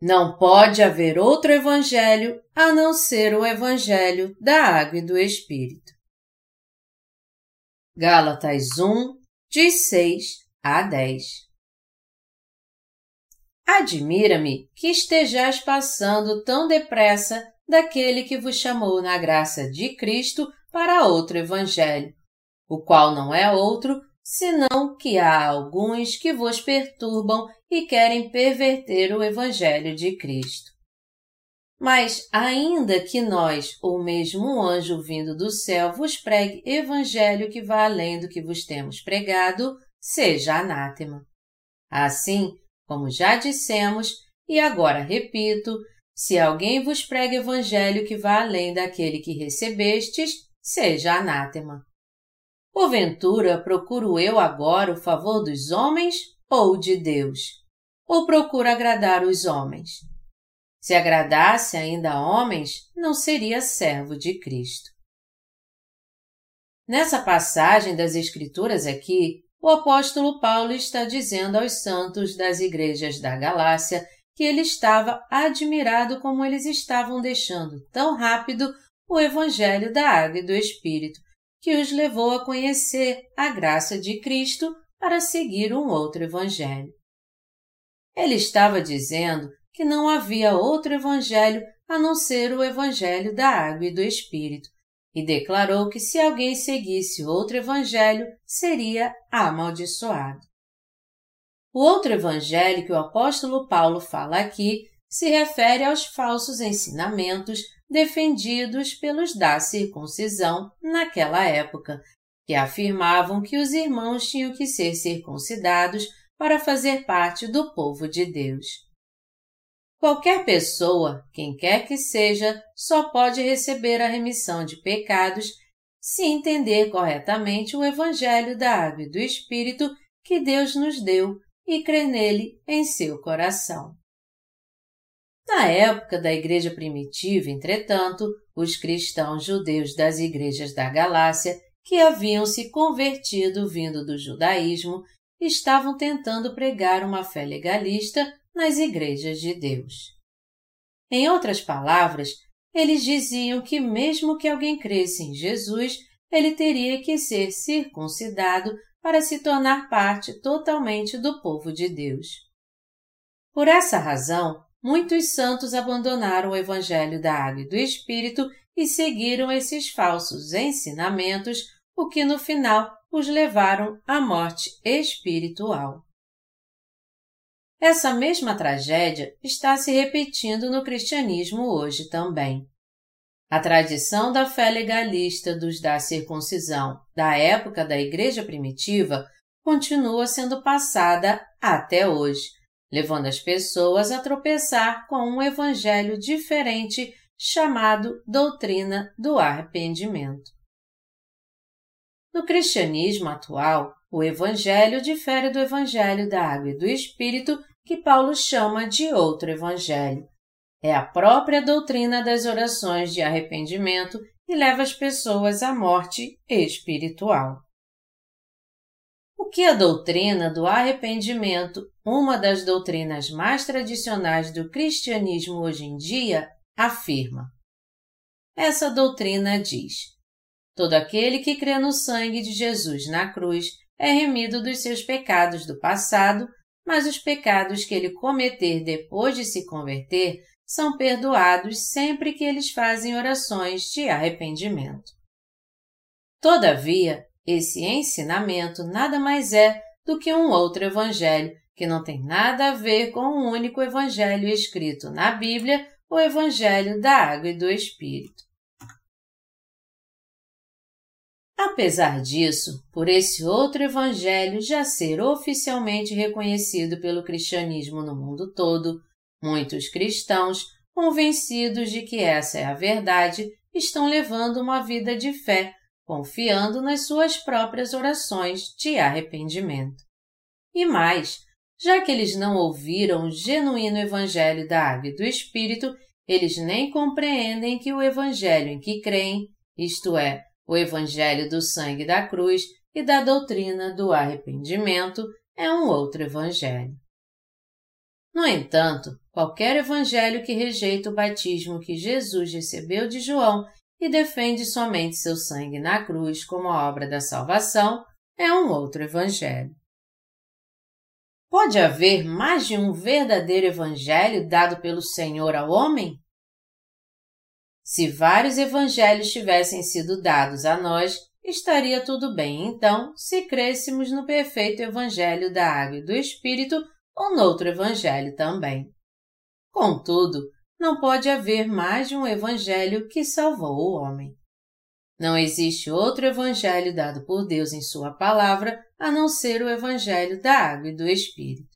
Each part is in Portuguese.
Não pode haver outro evangelho a não ser o evangelho da água e do Espírito. Gálatas 1, de 6 a 10 Admira-me que estejais passando tão depressa daquele que vos chamou na graça de Cristo para outro evangelho, o qual não é outro senão que há alguns que vos perturbam e querem perverter o Evangelho de Cristo. Mas, ainda que nós, ou mesmo um anjo vindo do céu, vos pregue evangelho que vá além do que vos temos pregado, seja anátema. Assim, como já dissemos, e agora repito, se alguém vos prega evangelho que vá além daquele que recebestes, seja anátema. Porventura procuro eu agora o favor dos homens ou de Deus? Ou procuro agradar os homens? Se agradasse ainda a homens, não seria servo de Cristo. Nessa passagem das Escrituras aqui, o apóstolo Paulo está dizendo aos santos das igrejas da Galácia que ele estava admirado como eles estavam deixando tão rápido o Evangelho da Água e do Espírito, que os levou a conhecer a graça de Cristo para seguir um outro Evangelho. Ele estava dizendo que não havia outro Evangelho a não ser o Evangelho da Água e do Espírito, e declarou que se alguém seguisse outro Evangelho, seria amaldiçoado. O outro Evangelho que o apóstolo Paulo fala aqui se refere aos falsos ensinamentos defendidos pelos da circuncisão naquela época, que afirmavam que os irmãos tinham que ser circuncidados para fazer parte do povo de Deus. Qualquer pessoa, quem quer que seja, só pode receber a remissão de pecados se entender corretamente o Evangelho da Água e do Espírito que Deus nos deu e crer nele em seu coração. Na época da Igreja Primitiva, entretanto, os cristãos judeus das igrejas da Galácia, que haviam se convertido vindo do judaísmo, estavam tentando pregar uma fé legalista nas igrejas de Deus. Em outras palavras, eles diziam que, mesmo que alguém cresce em Jesus, ele teria que ser circuncidado para se tornar parte totalmente do povo de Deus. Por essa razão, muitos santos abandonaram o Evangelho da Água e do Espírito e seguiram esses falsos ensinamentos, o que no final os levaram à morte espiritual. Essa mesma tragédia está se repetindo no cristianismo hoje também. A tradição da fé legalista dos da circuncisão da época da Igreja Primitiva continua sendo passada até hoje, levando as pessoas a tropeçar com um evangelho diferente chamado doutrina do arrependimento. No cristianismo atual, o evangelho difere do evangelho da água e do espírito que Paulo chama de outro evangelho. É a própria doutrina das orações de arrependimento e leva as pessoas à morte espiritual. O que a doutrina do arrependimento, uma das doutrinas mais tradicionais do cristianismo hoje em dia, afirma? Essa doutrina diz: todo aquele que crê no sangue de Jesus na cruz é remido dos seus pecados do passado, mas os pecados que ele cometer depois de se converter são perdoados sempre que eles fazem orações de arrependimento. Todavia, esse ensinamento nada mais é do que um outro evangelho que não tem nada a ver com o um único evangelho escrito na Bíblia, o evangelho da água e do Espírito. Apesar disso, por esse outro evangelho já ser oficialmente reconhecido pelo cristianismo no mundo todo, muitos cristãos, convencidos de que essa é a verdade, estão levando uma vida de fé confiando nas suas próprias orações de arrependimento. E mais, já que eles não ouviram o genuíno Evangelho da Água e do Espírito, eles nem compreendem que o Evangelho em que creem, isto é, o Evangelho do sangue da cruz e da doutrina do arrependimento, é um outro Evangelho. No entanto, qualquer evangelho que rejeita o batismo que Jesus recebeu de João e defende somente seu sangue na cruz como a obra da salvação é um outro evangelho. Pode haver mais de um verdadeiro evangelho dado pelo Senhor ao homem? Se vários evangelhos tivessem sido dados a nós, estaria tudo bem então se crêssemos no perfeito evangelho da água e do Espírito ou noutro evangelho também. Contudo, não pode haver mais de um evangelho que salvou o homem. Não existe outro evangelho dado por Deus em Sua palavra a não ser o evangelho da água e do Espírito.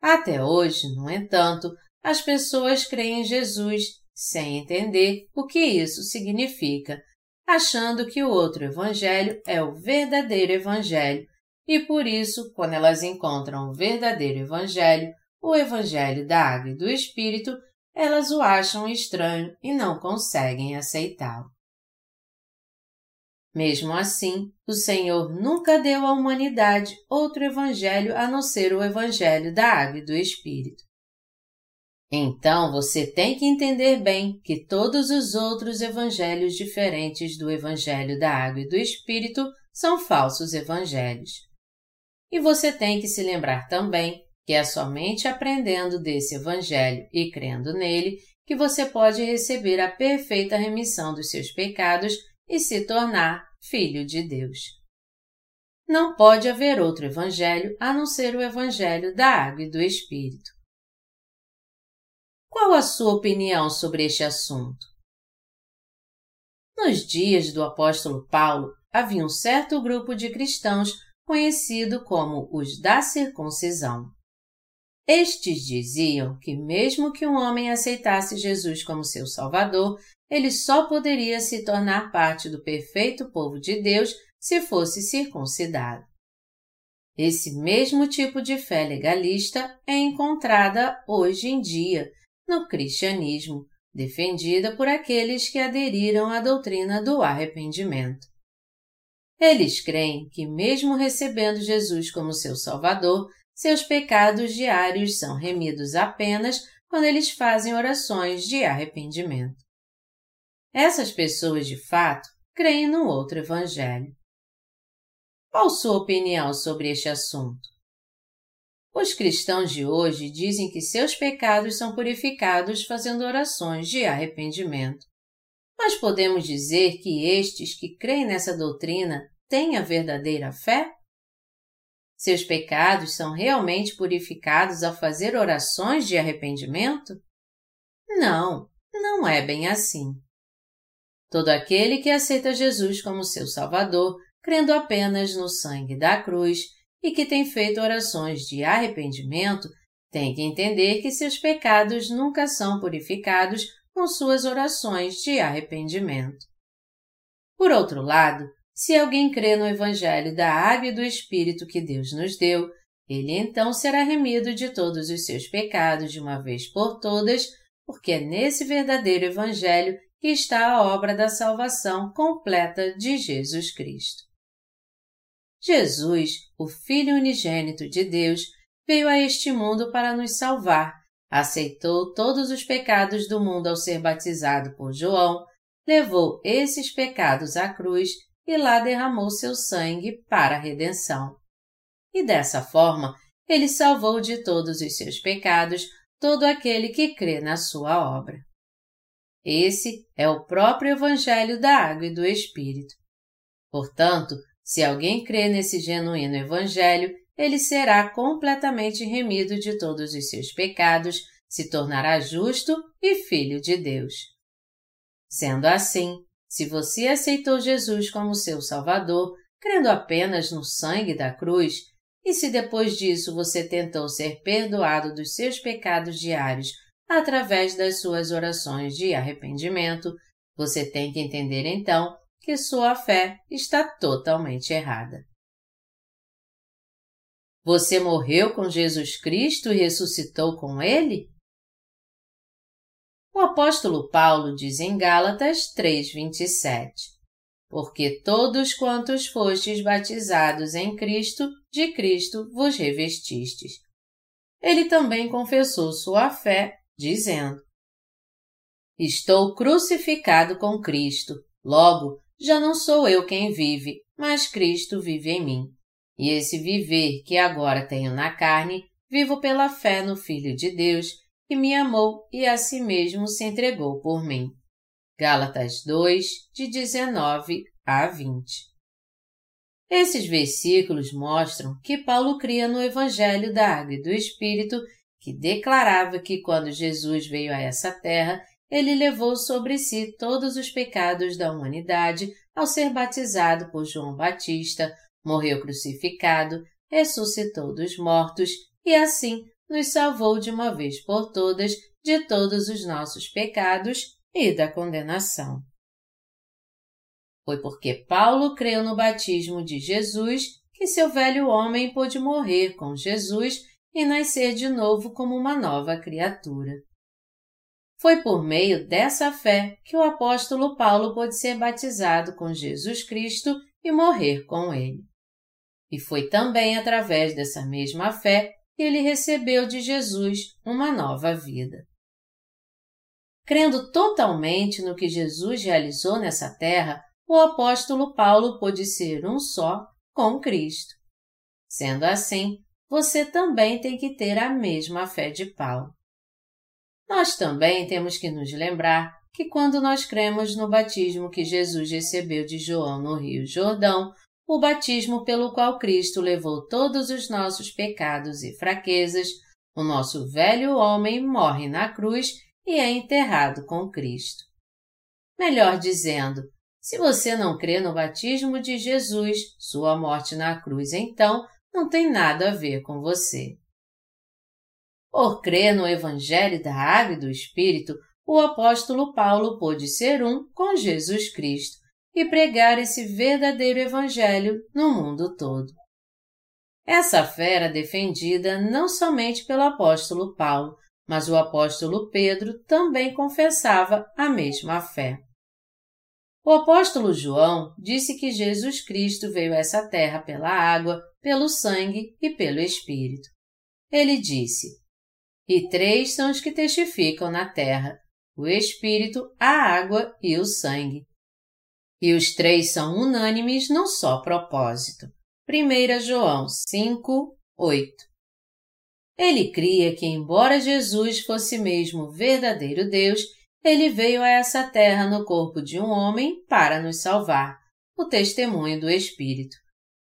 Até hoje, no entanto, as pessoas creem em Jesus sem entender o que isso significa, achando que o outro evangelho é o verdadeiro evangelho, e por isso, quando elas encontram o verdadeiro evangelho, o evangelho da água e do Espírito, elas o acham estranho e não conseguem aceitá-lo. Mesmo assim, o Senhor nunca deu à humanidade outro evangelho a não ser o evangelho da água e do Espírito. Então você tem que entender bem que todos os outros evangelhos diferentes do evangelho da água e do Espírito são falsos evangelhos. E você tem que se lembrar também que é somente aprendendo desse evangelho e crendo nele que você pode receber a perfeita remissão dos seus pecados e se tornar filho de Deus. Não pode haver outro evangelho a não ser o evangelho da água e do Espírito. Qual a sua opinião sobre este assunto? Nos dias do apóstolo Paulo, havia um certo grupo de cristãos conhecido como os da circuncisão. Estes diziam que, mesmo que um homem aceitasse Jesus como seu Salvador, ele só poderia se tornar parte do perfeito povo de Deus se fosse circuncidado. Esse mesmo tipo de fé legalista é encontrada hoje em dia no cristianismo, defendida por aqueles que aderiram à doutrina do arrependimento. Eles creem que, mesmo recebendo Jesus como seu Salvador, seus pecados diários são remidos apenas quando eles fazem orações de arrependimento. Essas pessoas, de fato, creem no outro Evangelho. Qual sua opinião sobre este assunto? Os cristãos de hoje dizem que seus pecados são purificados fazendo orações de arrependimento. Mas podemos dizer que estes que creem nessa doutrina têm a verdadeira fé? Seus pecados são realmente purificados ao fazer orações de arrependimento? Não, não é bem assim. Todo aquele que aceita Jesus como seu Salvador, crendo apenas no sangue da cruz e que tem feito orações de arrependimento, tem que entender que seus pecados nunca são purificados com suas orações de arrependimento. Por outro lado, se alguém crê no Evangelho da Água e do Espírito que Deus nos deu, ele então será remido de todos os seus pecados de uma vez por todas, porque é nesse verdadeiro Evangelho que está a obra da salvação completa de Jesus Cristo. Jesus, o Filho unigênito de Deus, veio a este mundo para nos salvar, aceitou todos os pecados do mundo ao ser batizado por João, levou esses pecados à cruz e lá derramou seu sangue para a redenção. E dessa forma, ele salvou de todos os seus pecados todo aquele que crê na sua obra. Esse é o próprio Evangelho da Água e do Espírito. Portanto, se alguém crê nesse genuíno Evangelho, ele será completamente remido de todos os seus pecados, se tornará justo e filho de Deus. Sendo assim, se você aceitou Jesus como seu Salvador, crendo apenas no sangue da cruz, e se depois disso você tentou ser perdoado dos seus pecados diários através das suas orações de arrependimento, você tem que entender então que sua fé está totalmente errada. Você morreu com Jesus Cristo e ressuscitou com Ele? O apóstolo Paulo diz em Gálatas 3:27: Porque todos quantos fostes batizados em Cristo, de Cristo vos revestistes. ele também confessou sua fé, dizendo: Estou crucificado com Cristo, logo, já não sou eu quem vive, mas Cristo vive em mim. E esse viver que agora tenho na carne, vivo pela fé no Filho de Deus, que me amou e a si mesmo se entregou por mim. Gálatas 2, de 19 a 20. Esses versículos mostram que Paulo cria no Evangelho da Água e do Espírito, que declarava que quando Jesus veio a essa terra, ele levou sobre si todos os pecados da humanidade ao ser batizado por João Batista, morreu crucificado, ressuscitou dos mortos e assim nos salvou de uma vez por todas de todos os nossos pecados e da condenação. Foi porque Paulo creu no batismo de Jesus que seu velho homem pôde morrer com Jesus e nascer de novo como uma nova criatura. Foi por meio dessa fé que o apóstolo Paulo pôde ser batizado com Jesus Cristo e morrer com ele. E foi também através dessa mesma fé ele recebeu de Jesus uma nova vida. Crendo totalmente no que Jesus realizou nessa terra, o apóstolo Paulo pôde ser um só com Cristo. Sendo assim, você também tem que ter a mesma fé de Paulo. Nós também temos que nos lembrar que quando nós cremos no batismo que Jesus recebeu de João no Rio Jordão, o batismo pelo qual Cristo levou todos os nossos pecados e fraquezas, o nosso velho homem morre na cruz e é enterrado com Cristo. Melhor dizendo, se você não crê no batismo de Jesus, sua morte na cruz então não tem nada a ver com você. Por crer no Evangelho da Água e do Espírito, o apóstolo Paulo pôde ser um com Jesus Cristo e pregar esse verdadeiro Evangelho no mundo todo. Essa fé era defendida não somente pelo apóstolo Paulo, mas o apóstolo Pedro também confessava a mesma fé. O apóstolo João disse que Jesus Cristo veio a essa terra pela água, pelo sangue e pelo Espírito. Ele disse: E três são os que testificam na terra: o Espírito, a água e o sangue. E os três são unânimes num só propósito. 1 João 5, 8. Ele cria que, embora Jesus fosse mesmo verdadeiro Deus, ele veio a essa terra no corpo de um homem para nos salvar, o testemunho do Espírito.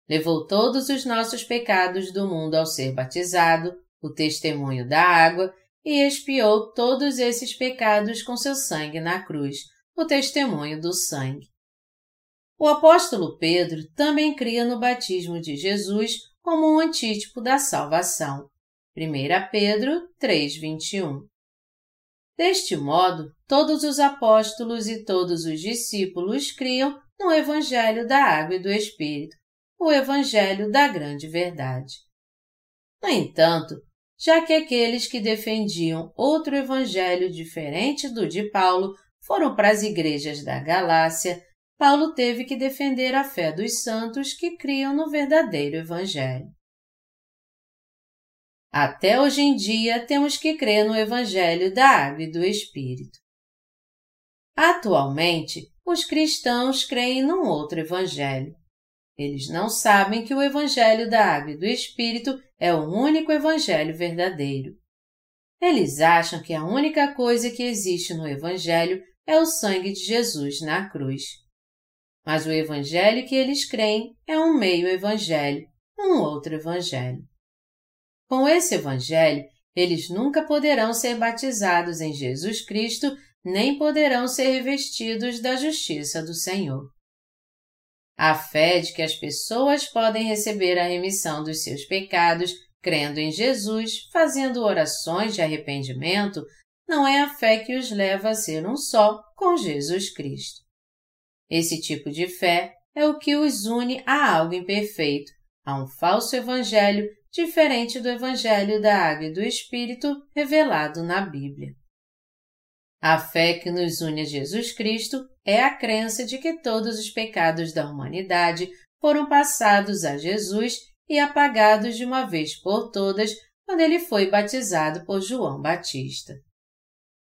Levou todos os nossos pecados do mundo ao ser batizado, o testemunho da água, e expiou todos esses pecados com seu sangue na cruz, o testemunho do sangue. O apóstolo Pedro também cria no batismo de Jesus como um antítipo da salvação. 1 Pedro 3:21. Deste modo, todos os apóstolos e todos os discípulos criam no evangelho da água e do espírito, o evangelho da grande verdade. No entanto, já que aqueles que defendiam outro evangelho diferente do de Paulo foram para as igrejas da Galácia, Paulo teve que defender a fé dos santos que criam no verdadeiro Evangelho. Até hoje em dia temos que crer no Evangelho da Água e do Espírito. Atualmente, os cristãos creem num outro Evangelho. Eles não sabem que o Evangelho da Água e do Espírito é o único Evangelho verdadeiro. Eles acham que a única coisa que existe no Evangelho é o sangue de Jesus na cruz. Mas o evangelho que eles creem é um meio evangelho, um outro evangelho. Com esse evangelho, eles nunca poderão ser batizados em Jesus Cristo, nem poderão ser revestidos da justiça do Senhor. A fé de que as pessoas podem receber a remissão dos seus pecados crendo em Jesus, fazendo orações de arrependimento, não é a fé que os leva a ser um só com Jesus Cristo. Esse tipo de fé é o que os une a algo imperfeito, a um falso evangelho diferente do evangelho da água e do Espírito revelado na Bíblia. A fé que nos une a Jesus Cristo é a crença de que todos os pecados da humanidade foram passados a Jesus e apagados de uma vez por todas quando ele foi batizado por João Batista.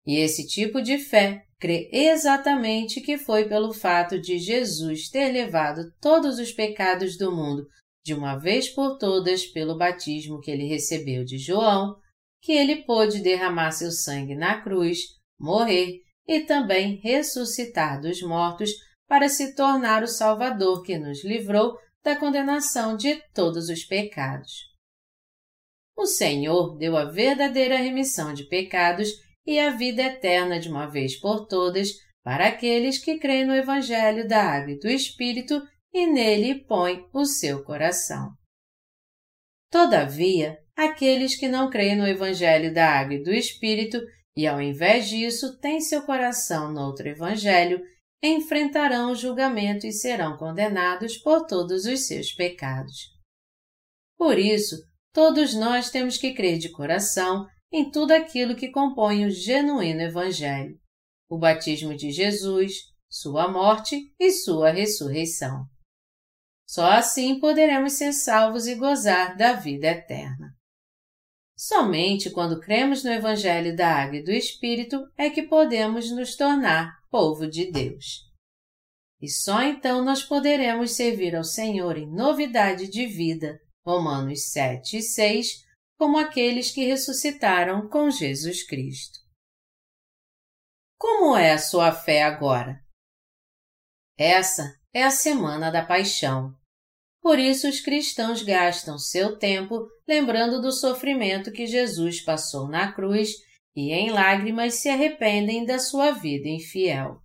E esse tipo de fé crê exatamente que foi pelo fato de Jesus ter levado todos os pecados do mundo de uma vez por todas pelo batismo que ele recebeu de João, que ele pôde derramar seu sangue na cruz, morrer e também ressuscitar dos mortos para se tornar o Salvador que nos livrou da condenação de todos os pecados. O Senhor deu a verdadeira remissão de pecados e a vida eterna de uma vez por todas para aqueles que creem no Evangelho da Água e do Espírito e nele põem o seu coração. Todavia, aqueles que não creem no Evangelho da Água e do Espírito e, ao invés disso, têm seu coração no outro Evangelho, enfrentarão o julgamento e serão condenados por todos os seus pecados. Por isso, todos nós temos que crer de coração em tudo aquilo que compõe o genuíno Evangelho, o batismo de Jesus, sua morte e sua ressurreição. Só assim poderemos ser salvos e gozar da vida eterna. Somente quando cremos no Evangelho da Água e do Espírito é que podemos nos tornar povo de Deus. E só então nós poderemos servir ao Senhor em novidade de vida, Romanos 7 e 6, como aqueles que ressuscitaram com Jesus Cristo. Como é a sua fé agora? Essa é a Semana da Paixão. Por isso, os cristãos gastam seu tempo lembrando do sofrimento que Jesus passou na cruz e, em lágrimas, se arrependem da sua vida infiel.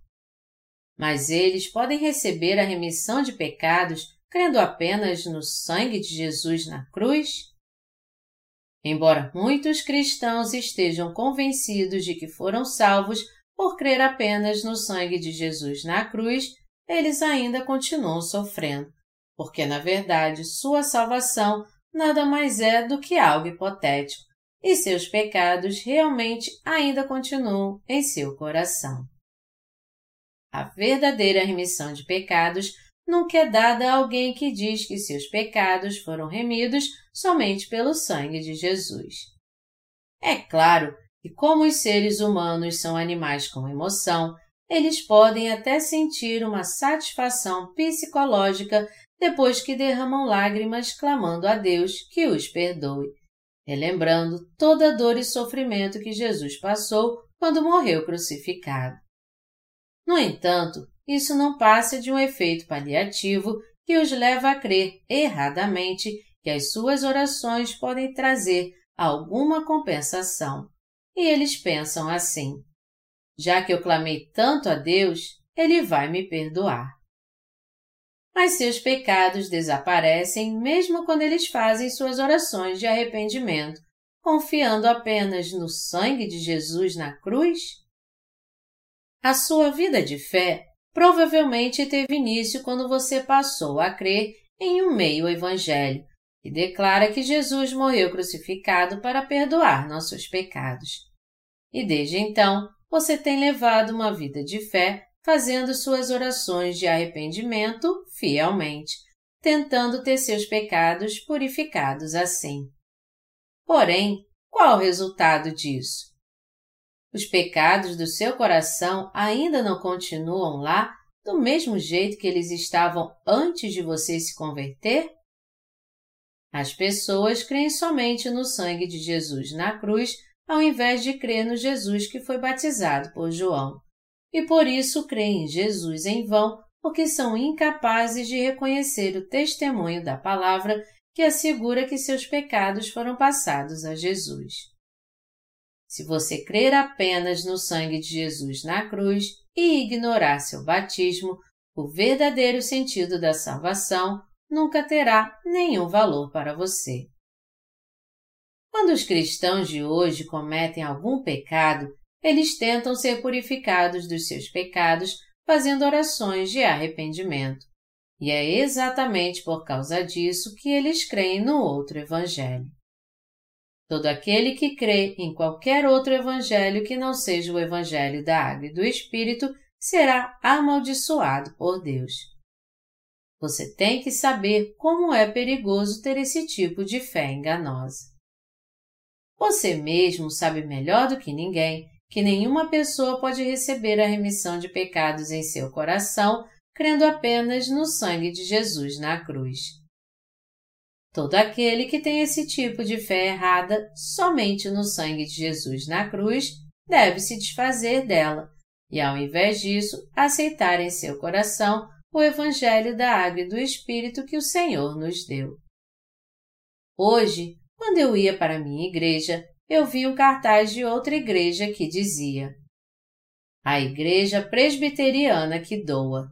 Mas eles podem receber a remissão de pecados crendo apenas no sangue de Jesus na cruz? Embora muitos cristãos estejam convencidos de que foram salvos por crer apenas no sangue de Jesus na cruz, eles ainda continuam sofrendo, porque na verdade sua salvação nada mais é do que algo hipotético, e seus pecados realmente ainda continuam em seu coração. A verdadeira remissão de pecados nunca é dada a alguém que diz que seus pecados foram remidos somente pelo sangue de Jesus. É claro que, como os seres humanos são animais com emoção, eles podem até sentir uma satisfação psicológica depois que derramam lágrimas clamando a Deus que os perdoe, relembrando toda a dor e sofrimento que Jesus passou quando morreu crucificado. No entanto, isso não passa de um efeito paliativo que os leva a crer erradamente que as suas orações podem trazer alguma compensação. E eles pensam assim: já que eu clamei tanto a Deus, Ele vai me perdoar. Mas seus pecados desaparecem mesmo quando eles fazem suas orações de arrependimento, confiando apenas no sangue de Jesus na cruz? A sua vida de fé provavelmente teve início quando você passou a crer em um meio evangelho e declara que Jesus morreu crucificado para perdoar nossos pecados. E desde então, você tem levado uma vida de fé, fazendo suas orações de arrependimento fielmente, tentando ter seus pecados purificados assim. Porém, qual o resultado disso? Os pecados do seu coração ainda não continuam lá do mesmo jeito que eles estavam antes de você se converter? As pessoas creem somente no sangue de Jesus na cruz ao invés de crer no Jesus que foi batizado por João. E por isso creem em Jesus em vão, porque são incapazes de reconhecer o testemunho da palavra que assegura que seus pecados foram passados a Jesus. Se você crer apenas no sangue de Jesus na cruz e ignorar seu batismo, o verdadeiro sentido da salvação nunca terá nenhum valor para você. Quando os cristãos de hoje cometem algum pecado, eles tentam ser purificados dos seus pecados fazendo orações de arrependimento. E é exatamente por causa disso que eles creem no outro Evangelho. Todo aquele que crê em qualquer outro evangelho que não seja o evangelho da água e do Espírito será amaldiçoado por Deus. Você tem que saber como é perigoso ter esse tipo de fé enganosa. você mesmo sabe melhor do que ninguém que nenhuma pessoa pode receber a remissão de pecados em seu coração crendo apenas no sangue de Jesus na cruz. Todo aquele que tem esse tipo de fé errada somente no sangue de Jesus na cruz deve se desfazer dela e, ao invés disso, aceitar em seu coração o Evangelho da Água e do Espírito que o Senhor nos deu. Hoje, quando eu ia para a minha igreja, eu vi um cartaz de outra igreja que dizia: A Igreja Presbiteriana que doa.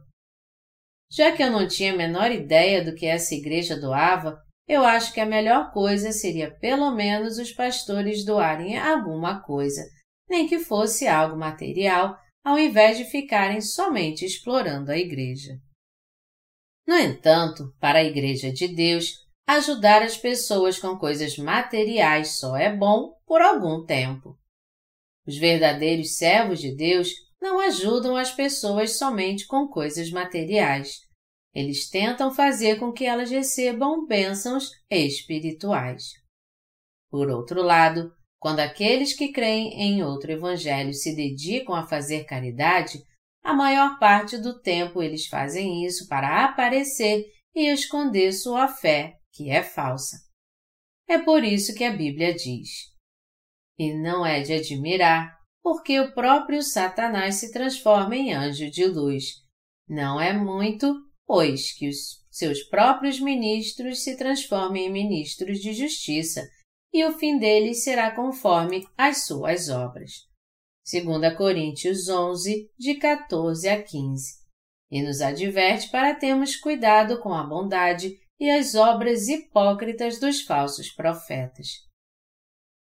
Já que eu não tinha a menor ideia do que essa igreja doava, eu acho que a melhor coisa seria pelo menos os pastores doarem alguma coisa, nem que fosse algo material, ao invés de ficarem somente explorando a igreja. No entanto, para a Igreja de Deus, ajudar as pessoas com coisas materiais só é bom por algum tempo. Os verdadeiros servos de Deus não ajudam as pessoas somente com coisas materiais. Eles tentam fazer com que elas recebam bênçãos espirituais. Por outro lado, quando aqueles que creem em outro evangelho se dedicam a fazer caridade, a maior parte do tempo eles fazem isso para aparecer e esconder sua fé, que é falsa. É por isso que a Bíblia diz: E não é de admirar porque o próprio Satanás se transforma em anjo de luz. Não é muito, pois, que os seus próprios ministros se transformem em ministros de justiça, e o fim deles será conforme as suas obras. 2 Coríntios 11, de 14 a 15. E nos adverte para termos cuidado com a bondade e as obras hipócritas dos falsos profetas.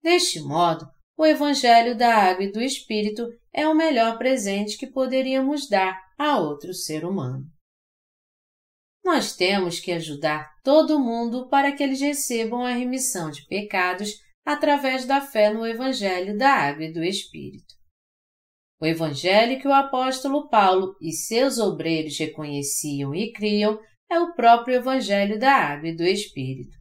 Deste modo, o Evangelho da Água e do Espírito é o melhor presente que poderíamos dar a outro ser humano. Nós temos que ajudar todo mundo para que eles recebam a remissão de pecados através da fé no Evangelho da Água e do Espírito. O Evangelho que o apóstolo Paulo e seus obreiros reconheciam e criam é o próprio Evangelho da Água e do Espírito.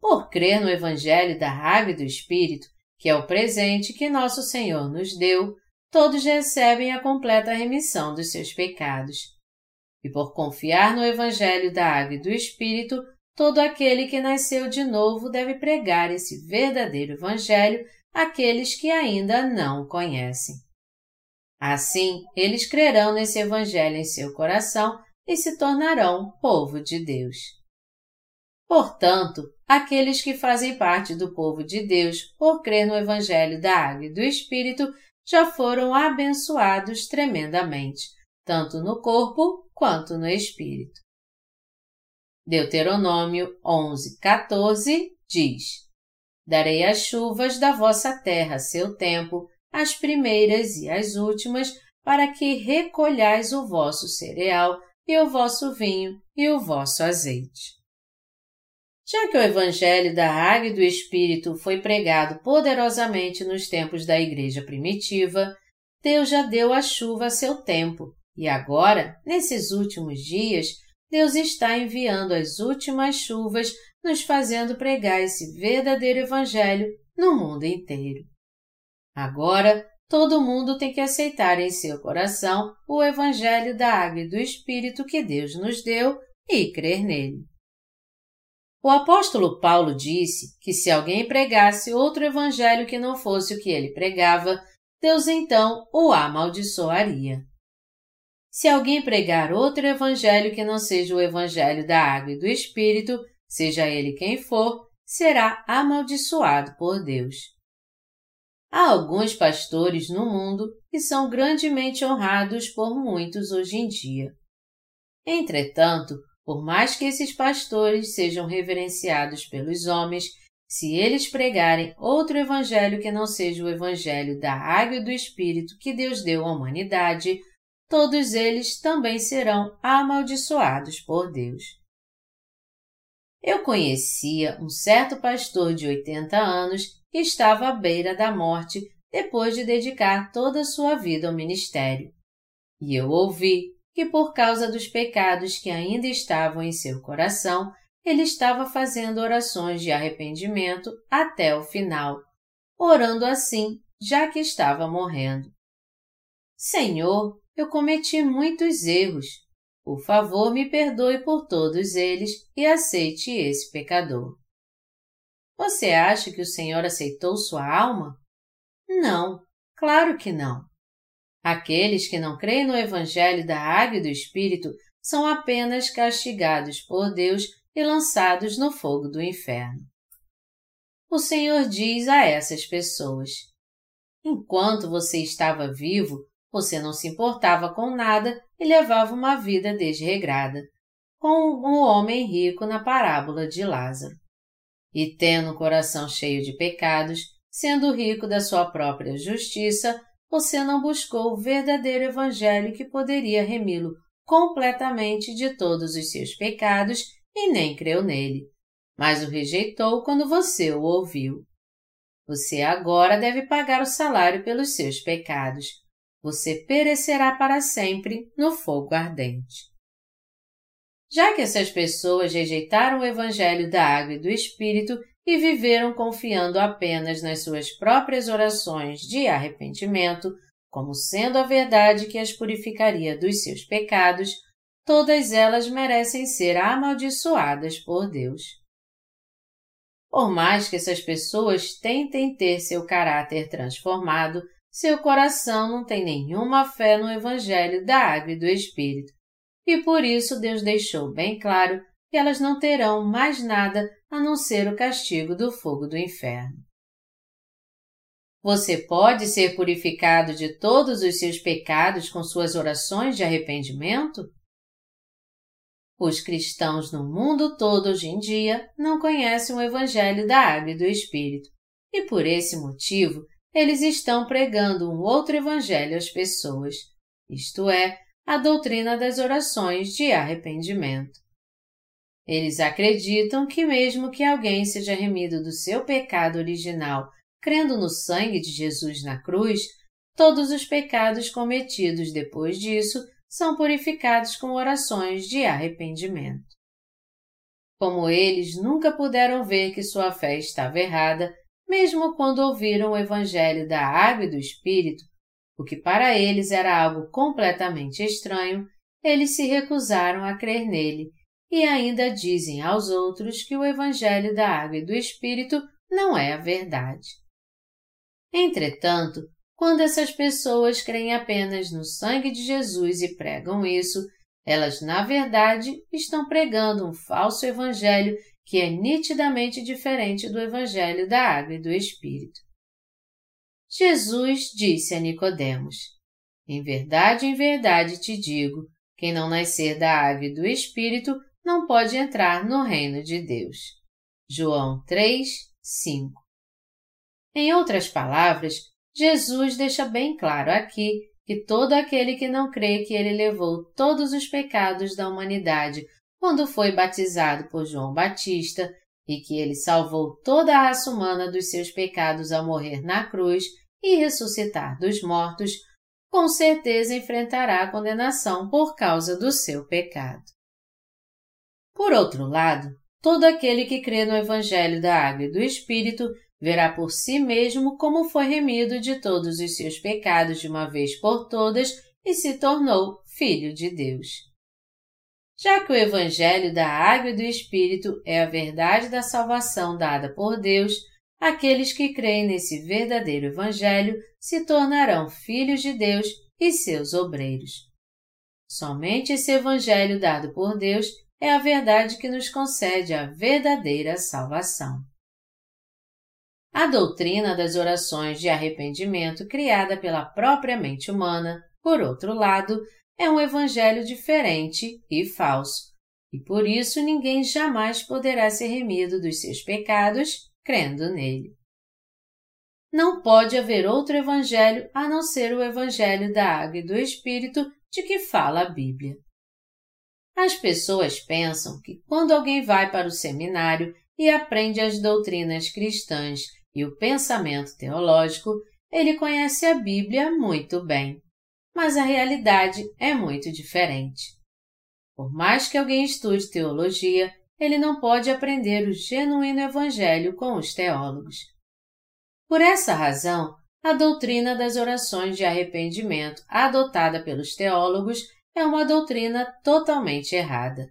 Por crer no Evangelho da Água e do Espírito, que é o presente que nosso Senhor nos deu, todos recebem a completa remissão dos seus pecados. E por confiar no Evangelho da Água e do Espírito, todo aquele que nasceu de novo deve pregar esse verdadeiro Evangelho àqueles que ainda não o conhecem. Assim, eles crerão nesse Evangelho em seu coração e se tornarão povo de Deus. Portanto, aqueles que fazem parte do povo de Deus por crer no Evangelho da Água e do Espírito já foram abençoados tremendamente, tanto no corpo quanto no espírito. Deuteronômio 11, 14 diz: Darei as chuvas da vossa terra seu tempo, as primeiras e as últimas, para que recolhais o vosso cereal e o vosso vinho e o vosso azeite. Já que o Evangelho da Água e do Espírito foi pregado poderosamente nos tempos da Igreja primitiva, Deus já deu a chuva a seu tempo, e agora, nesses últimos dias, Deus está enviando as últimas chuvas, nos fazendo pregar esse verdadeiro Evangelho no mundo inteiro. Agora, todo mundo tem que aceitar em seu coração o Evangelho da Água e do Espírito que Deus nos deu e crer nele. O apóstolo Paulo disse que se alguém pregasse outro evangelho que não fosse o que ele pregava, Deus então o amaldiçoaria. Se alguém pregar outro evangelho que não seja o evangelho da água e do Espírito, seja ele quem for, será amaldiçoado por Deus. Há alguns pastores no mundo que são grandemente honrados por muitos hoje em dia. Entretanto, por mais que esses pastores sejam reverenciados pelos homens, se eles pregarem outro evangelho que não seja o evangelho da água e do Espírito que Deus deu à humanidade, todos eles também serão amaldiçoados por Deus. Eu conhecia um certo pastor de 80 anos que estava à beira da morte depois de dedicar toda a sua vida ao ministério. E eu ouvi que por causa dos pecados que ainda estavam em seu coração, ele estava fazendo orações de arrependimento até o final, orando assim, já que estava morrendo. Senhor, eu cometi muitos erros. Por favor, me perdoe por todos eles e aceite esse pecador. Você acha que o Senhor aceitou sua alma? Não, claro que não. Aqueles que não creem no Evangelho da Água e do Espírito são apenas castigados por Deus e lançados no fogo do inferno. O Senhor diz a essas pessoas: Enquanto você estava vivo, você não se importava com nada e levava uma vida desregrada, como o um homem rico na parábola de Lázaro. E tendo o coração cheio de pecados, sendo rico da sua própria justiça, você não buscou o verdadeiro evangelho que poderia remi-lo completamente de todos os seus pecados e nem creu nele, mas o rejeitou quando você o ouviu. Você agora deve pagar o salário pelos seus pecados você perecerá para sempre no fogo ardente. Já que essas pessoas rejeitaram o Evangelho da Água e do Espírito e viveram confiando apenas nas suas próprias orações de arrependimento, como sendo a verdade que as purificaria dos seus pecados, todas elas merecem ser amaldiçoadas por Deus. Por mais que essas pessoas tentem ter seu caráter transformado, seu coração não tem nenhuma fé no Evangelho da Água e do Espírito. E por isso Deus deixou bem claro que elas não terão mais nada a não ser o castigo do fogo do inferno. Você pode ser purificado de todos os seus pecados com suas orações de arrependimento? Os cristãos no mundo todo hoje em dia não conhecem o Evangelho da Água e do Espírito, e por esse motivo eles estão pregando um outro evangelho às pessoas, isto é, a doutrina das orações de arrependimento. Eles acreditam que, mesmo que alguém seja remido do seu pecado original crendo no sangue de Jesus na cruz, todos os pecados cometidos depois disso são purificados com orações de arrependimento. Como eles nunca puderam ver que sua fé estava errada, mesmo quando ouviram o Evangelho da Água e do Espírito, o que para eles era algo completamente estranho, eles se recusaram a crer nele e ainda dizem aos outros que o Evangelho da Água e do Espírito não é a verdade. Entretanto, quando essas pessoas creem apenas no sangue de Jesus e pregam isso, elas, na verdade, estão pregando um falso evangelho que é nitidamente diferente do Evangelho da Água e do Espírito. Jesus disse a Nicodemos: Em verdade, em verdade te digo, quem não nascer da água e do Espírito não pode entrar no reino de Deus. João 3, 5. Em outras palavras, Jesus deixa bem claro aqui que todo aquele que não crê que ele levou todos os pecados da humanidade quando foi batizado por João Batista e que ele salvou toda a raça humana dos seus pecados ao morrer na cruz e ressuscitar dos mortos, com certeza enfrentará a condenação por causa do seu pecado. Por outro lado, todo aquele que crê no Evangelho da Água e do Espírito verá por si mesmo como foi remido de todos os seus pecados de uma vez por todas e se tornou filho de Deus. Já que o Evangelho da Água e do Espírito é a verdade da salvação dada por Deus, aqueles que creem nesse verdadeiro Evangelho se tornarão filhos de Deus e seus obreiros. Somente esse Evangelho dado por Deus é a verdade que nos concede a verdadeira salvação. A doutrina das orações de arrependimento criada pela própria mente humana, por outro lado, é um evangelho diferente e falso, e por isso ninguém jamais poderá ser remido dos seus pecados crendo nele. Não pode haver outro evangelho a não ser o evangelho da água e do Espírito de que fala a Bíblia. As pessoas pensam que quando alguém vai para o seminário e aprende as doutrinas cristãs e o pensamento teológico, ele conhece a Bíblia muito bem mas a realidade é muito diferente. Por mais que alguém estude teologia, ele não pode aprender o genuíno Evangelho com os teólogos. Por essa razão, a doutrina das orações de arrependimento adotada pelos teólogos é uma doutrina totalmente errada.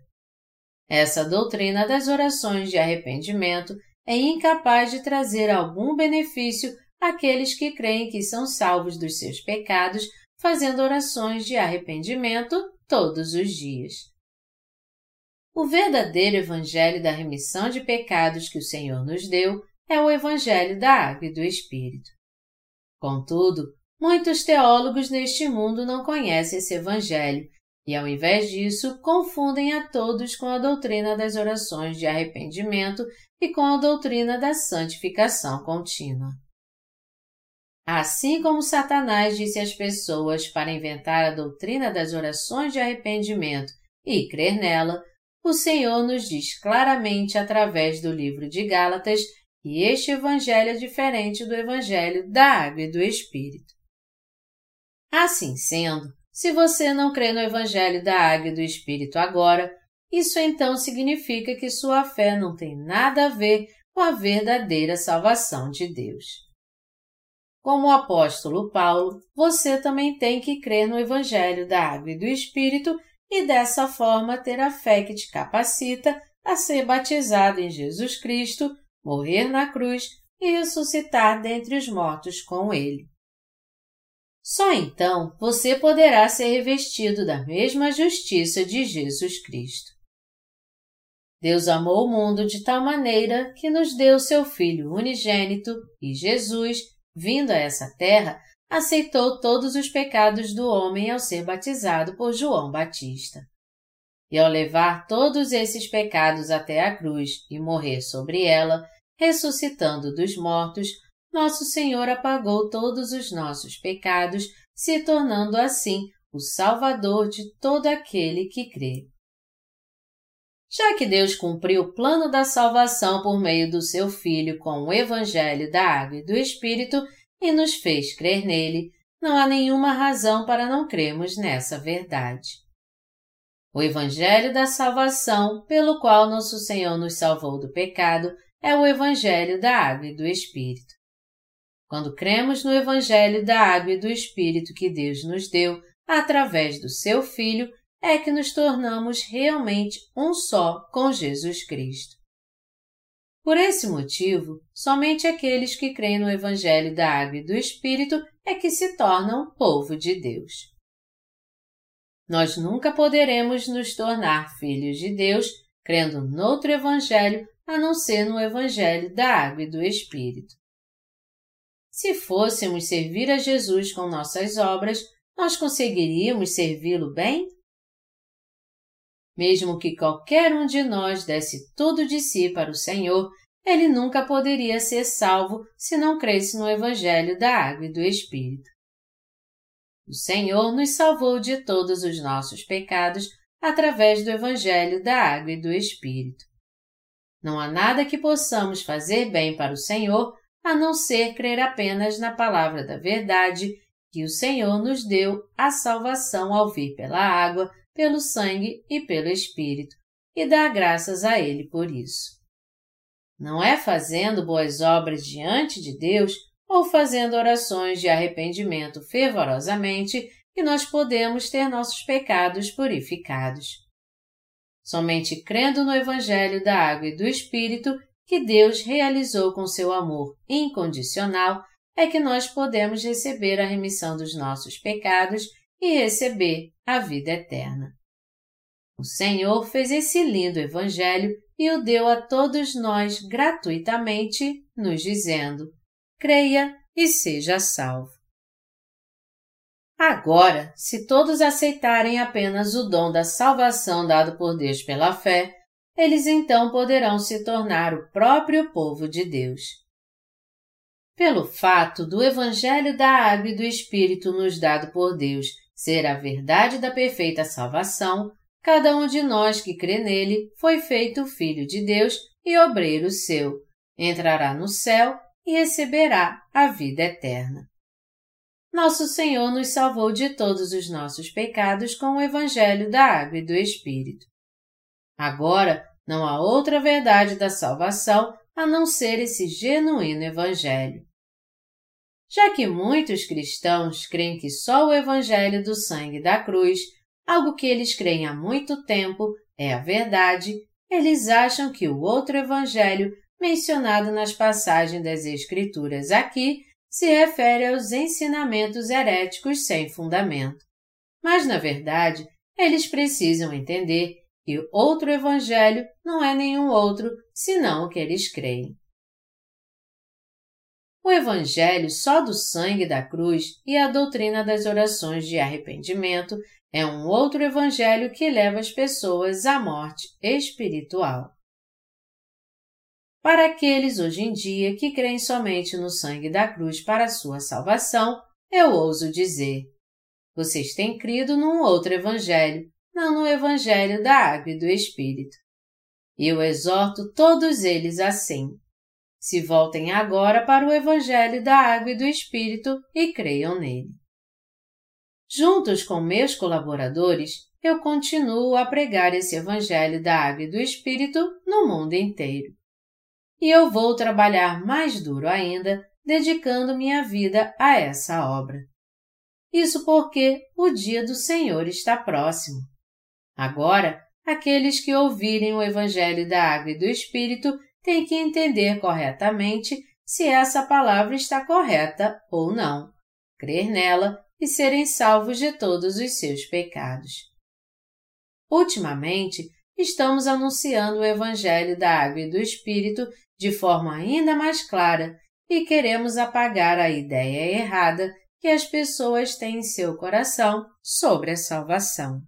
Essa doutrina das orações de arrependimento é incapaz de trazer algum benefício àqueles que creem que são salvos dos seus pecados fazendo orações de arrependimento todos os dias. O verdadeiro Evangelho da remissão de pecados que o Senhor nos deu é o Evangelho da Água e do Espírito. Contudo, muitos teólogos neste mundo não conhecem esse Evangelho e, ao invés disso, confundem a todos com a doutrina das orações de arrependimento e com a doutrina da santificação contínua. Assim como Satanás disse às pessoas para inventar a doutrina das orações de arrependimento e crer nela, o Senhor nos diz claramente através do livro de Gálatas que este Evangelho é diferente do Evangelho da Água e do Espírito. Assim sendo, se você não crê no Evangelho da Água e do Espírito agora, isso então significa que sua fé não tem nada a ver com a verdadeira salvação de Deus. Como o apóstolo Paulo, você também tem que crer no Evangelho da Água e do Espírito e dessa forma ter a fé que te capacita a ser batizado em Jesus Cristo, morrer na cruz e ressuscitar dentre os mortos com Ele. Só então você poderá ser revestido da mesma justiça de Jesus Cristo. Deus amou o mundo de tal maneira que nos deu seu Filho unigênito e Jesus, vindo a essa terra, aceitou todos os pecados do homem ao ser batizado por João Batista. E ao levar todos esses pecados até a cruz e morrer sobre ela, ressuscitando dos mortos, nosso Senhor apagou todos os nossos pecados, se tornando assim o Salvador de todo aquele que crê. Já que Deus cumpriu o plano da salvação por meio do seu Filho com o Evangelho da Água e do Espírito e nos fez crer nele, não há nenhuma razão para não crermos nessa verdade. O Evangelho da salvação, pelo qual nosso Senhor nos salvou do pecado, é o Evangelho da Água e do Espírito. Quando cremos no Evangelho da Água e do Espírito que Deus nos deu, através do seu Filho, é que nos tornamos realmente um só com Jesus Cristo. Por esse motivo, somente aqueles que creem no Evangelho da Água e do Espírito é que se tornam povo de Deus. Nós nunca poderemos nos tornar filhos de Deus crendo noutro Evangelho a não ser no Evangelho da Água e do Espírito. Se fôssemos servir a Jesus com nossas obras, nós conseguiríamos servi-lo bem? Mesmo que qualquer um de nós desse tudo de si para o Senhor, ele nunca poderia ser salvo se não cresce no Evangelho da Água e do Espírito. O Senhor nos salvou de todos os nossos pecados através do Evangelho da Água e do Espírito. Não há nada que possamos fazer bem para o Senhor a não ser crer apenas na palavra da verdade que o Senhor nos deu a salvação ao vir pela água, pelo sangue e pelo Espírito, e dar graças a Ele por isso. Não é fazendo boas obras diante de Deus ou fazendo orações de arrependimento fervorosamente que nós podemos ter nossos pecados purificados. Somente crendo no Evangelho da Água e do Espírito que Deus realizou com seu amor incondicional, é que nós podemos receber a remissão dos nossos pecados e receber a vida eterna. O Senhor fez esse lindo Evangelho e o deu a todos nós gratuitamente, nos dizendo: creia e seja salvo. Agora, se todos aceitarem apenas o dom da salvação dado por Deus pela fé, eles então poderão se tornar o próprio povo de Deus. Pelo fato do Evangelho da Água e do Espírito nos dado por Deus ser a verdade da perfeita salvação, cada um de nós que crê nele foi feito filho de Deus e obreiro seu, entrará no céu e receberá a vida eterna. Nosso Senhor nos salvou de todos os nossos pecados com o Evangelho da Água e do Espírito. Agora, Não há outra verdade da salvação a não ser esse genuíno Evangelho. Já que muitos cristãos creem que só o Evangelho do sangue da cruz, algo que eles creem há muito tempo, é a verdade, eles acham que o outro Evangelho mencionado nas passagens das Escrituras aqui se refere aos ensinamentos heréticos sem fundamento. Mas, na verdade, eles precisam entender que outro Evangelho não é nenhum outro senão o que eles creem. O Evangelho só do sangue da cruz e a doutrina das orações de arrependimento é um outro Evangelho que leva as pessoas à morte espiritual. Para aqueles hoje em dia que creem somente no sangue da cruz para a sua salvação, eu ouso dizer: vocês têm crido num outro Evangelho, não no Evangelho da Água e do Espírito. E eu exorto todos eles assim. Se voltem agora para o Evangelho da Água e do Espírito e creiam nele. Juntos com meus colaboradores, eu continuo a pregar esse Evangelho da Água e do Espírito no mundo inteiro. E eu vou trabalhar mais duro ainda, dedicando minha vida a essa obra. Isso porque o dia do Senhor está próximo. Agora, aqueles que ouvirem o Evangelho da Água e do Espírito têm que entender corretamente se essa palavra está correta ou não, crer nela e serem salvos de todos os seus pecados. Ultimamente, estamos anunciando o Evangelho da Água e do Espírito de forma ainda mais clara e queremos apagar a ideia errada que as pessoas têm em seu coração sobre a salvação.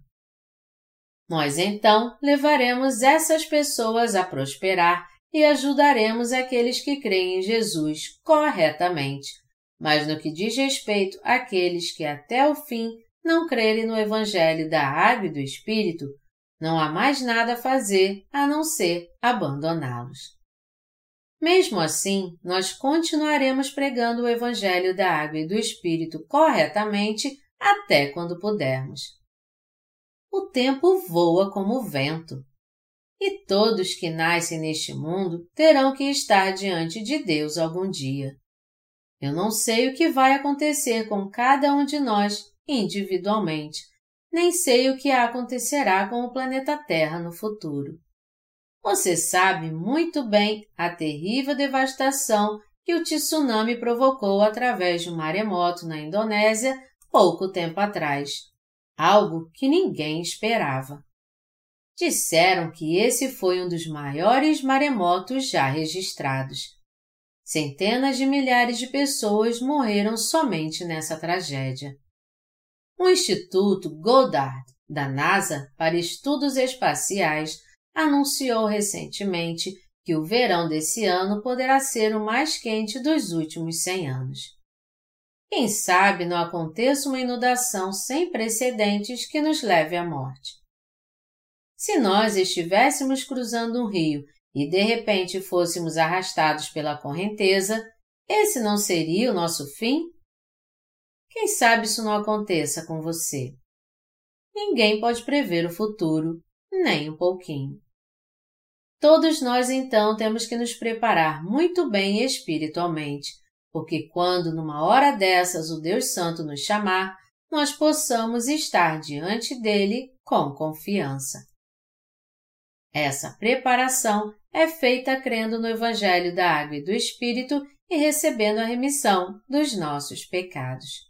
Nós então levaremos essas pessoas a prosperar e ajudaremos aqueles que creem em Jesus corretamente. Mas no que diz respeito àqueles que até o fim não crerem no Evangelho da Água e do Espírito, não há mais nada a fazer a não ser abandoná-los. Mesmo assim, nós continuaremos pregando o Evangelho da Água e do Espírito corretamente até quando pudermos o tempo voa como o vento. E todos que nascem neste mundo terão que estar diante de Deus algum dia. Eu não sei o que vai acontecer com cada um de nós individualmente, nem sei o que acontecerá com o planeta Terra no futuro. Você sabe muito bem a terrível devastação que o tsunami provocou através de um maremoto na Indonésia pouco tempo atrás algo que ninguém esperava. Disseram que esse foi um dos maiores maremotos já registrados. Centenas de milhares de pessoas morreram somente nessa tragédia. O Instituto Goddard, da NASA para Estudos Espaciais, anunciou recentemente que o verão desse ano poderá ser o mais quente dos últimos 100 anos. Quem sabe não aconteça uma inundação sem precedentes que nos leve à morte. Se nós estivéssemos cruzando um rio e de repente fôssemos arrastados pela correnteza, esse não seria o nosso fim? Quem sabe isso não aconteça com você? Ninguém pode prever o futuro, nem um pouquinho. Todos nós então temos que nos preparar muito bem espiritualmente porque quando numa hora dessas o Deus Santo nos chamar, nós possamos estar diante dele com confiança. Essa preparação é feita crendo no Evangelho da Água e do Espírito e recebendo a remissão dos nossos pecados.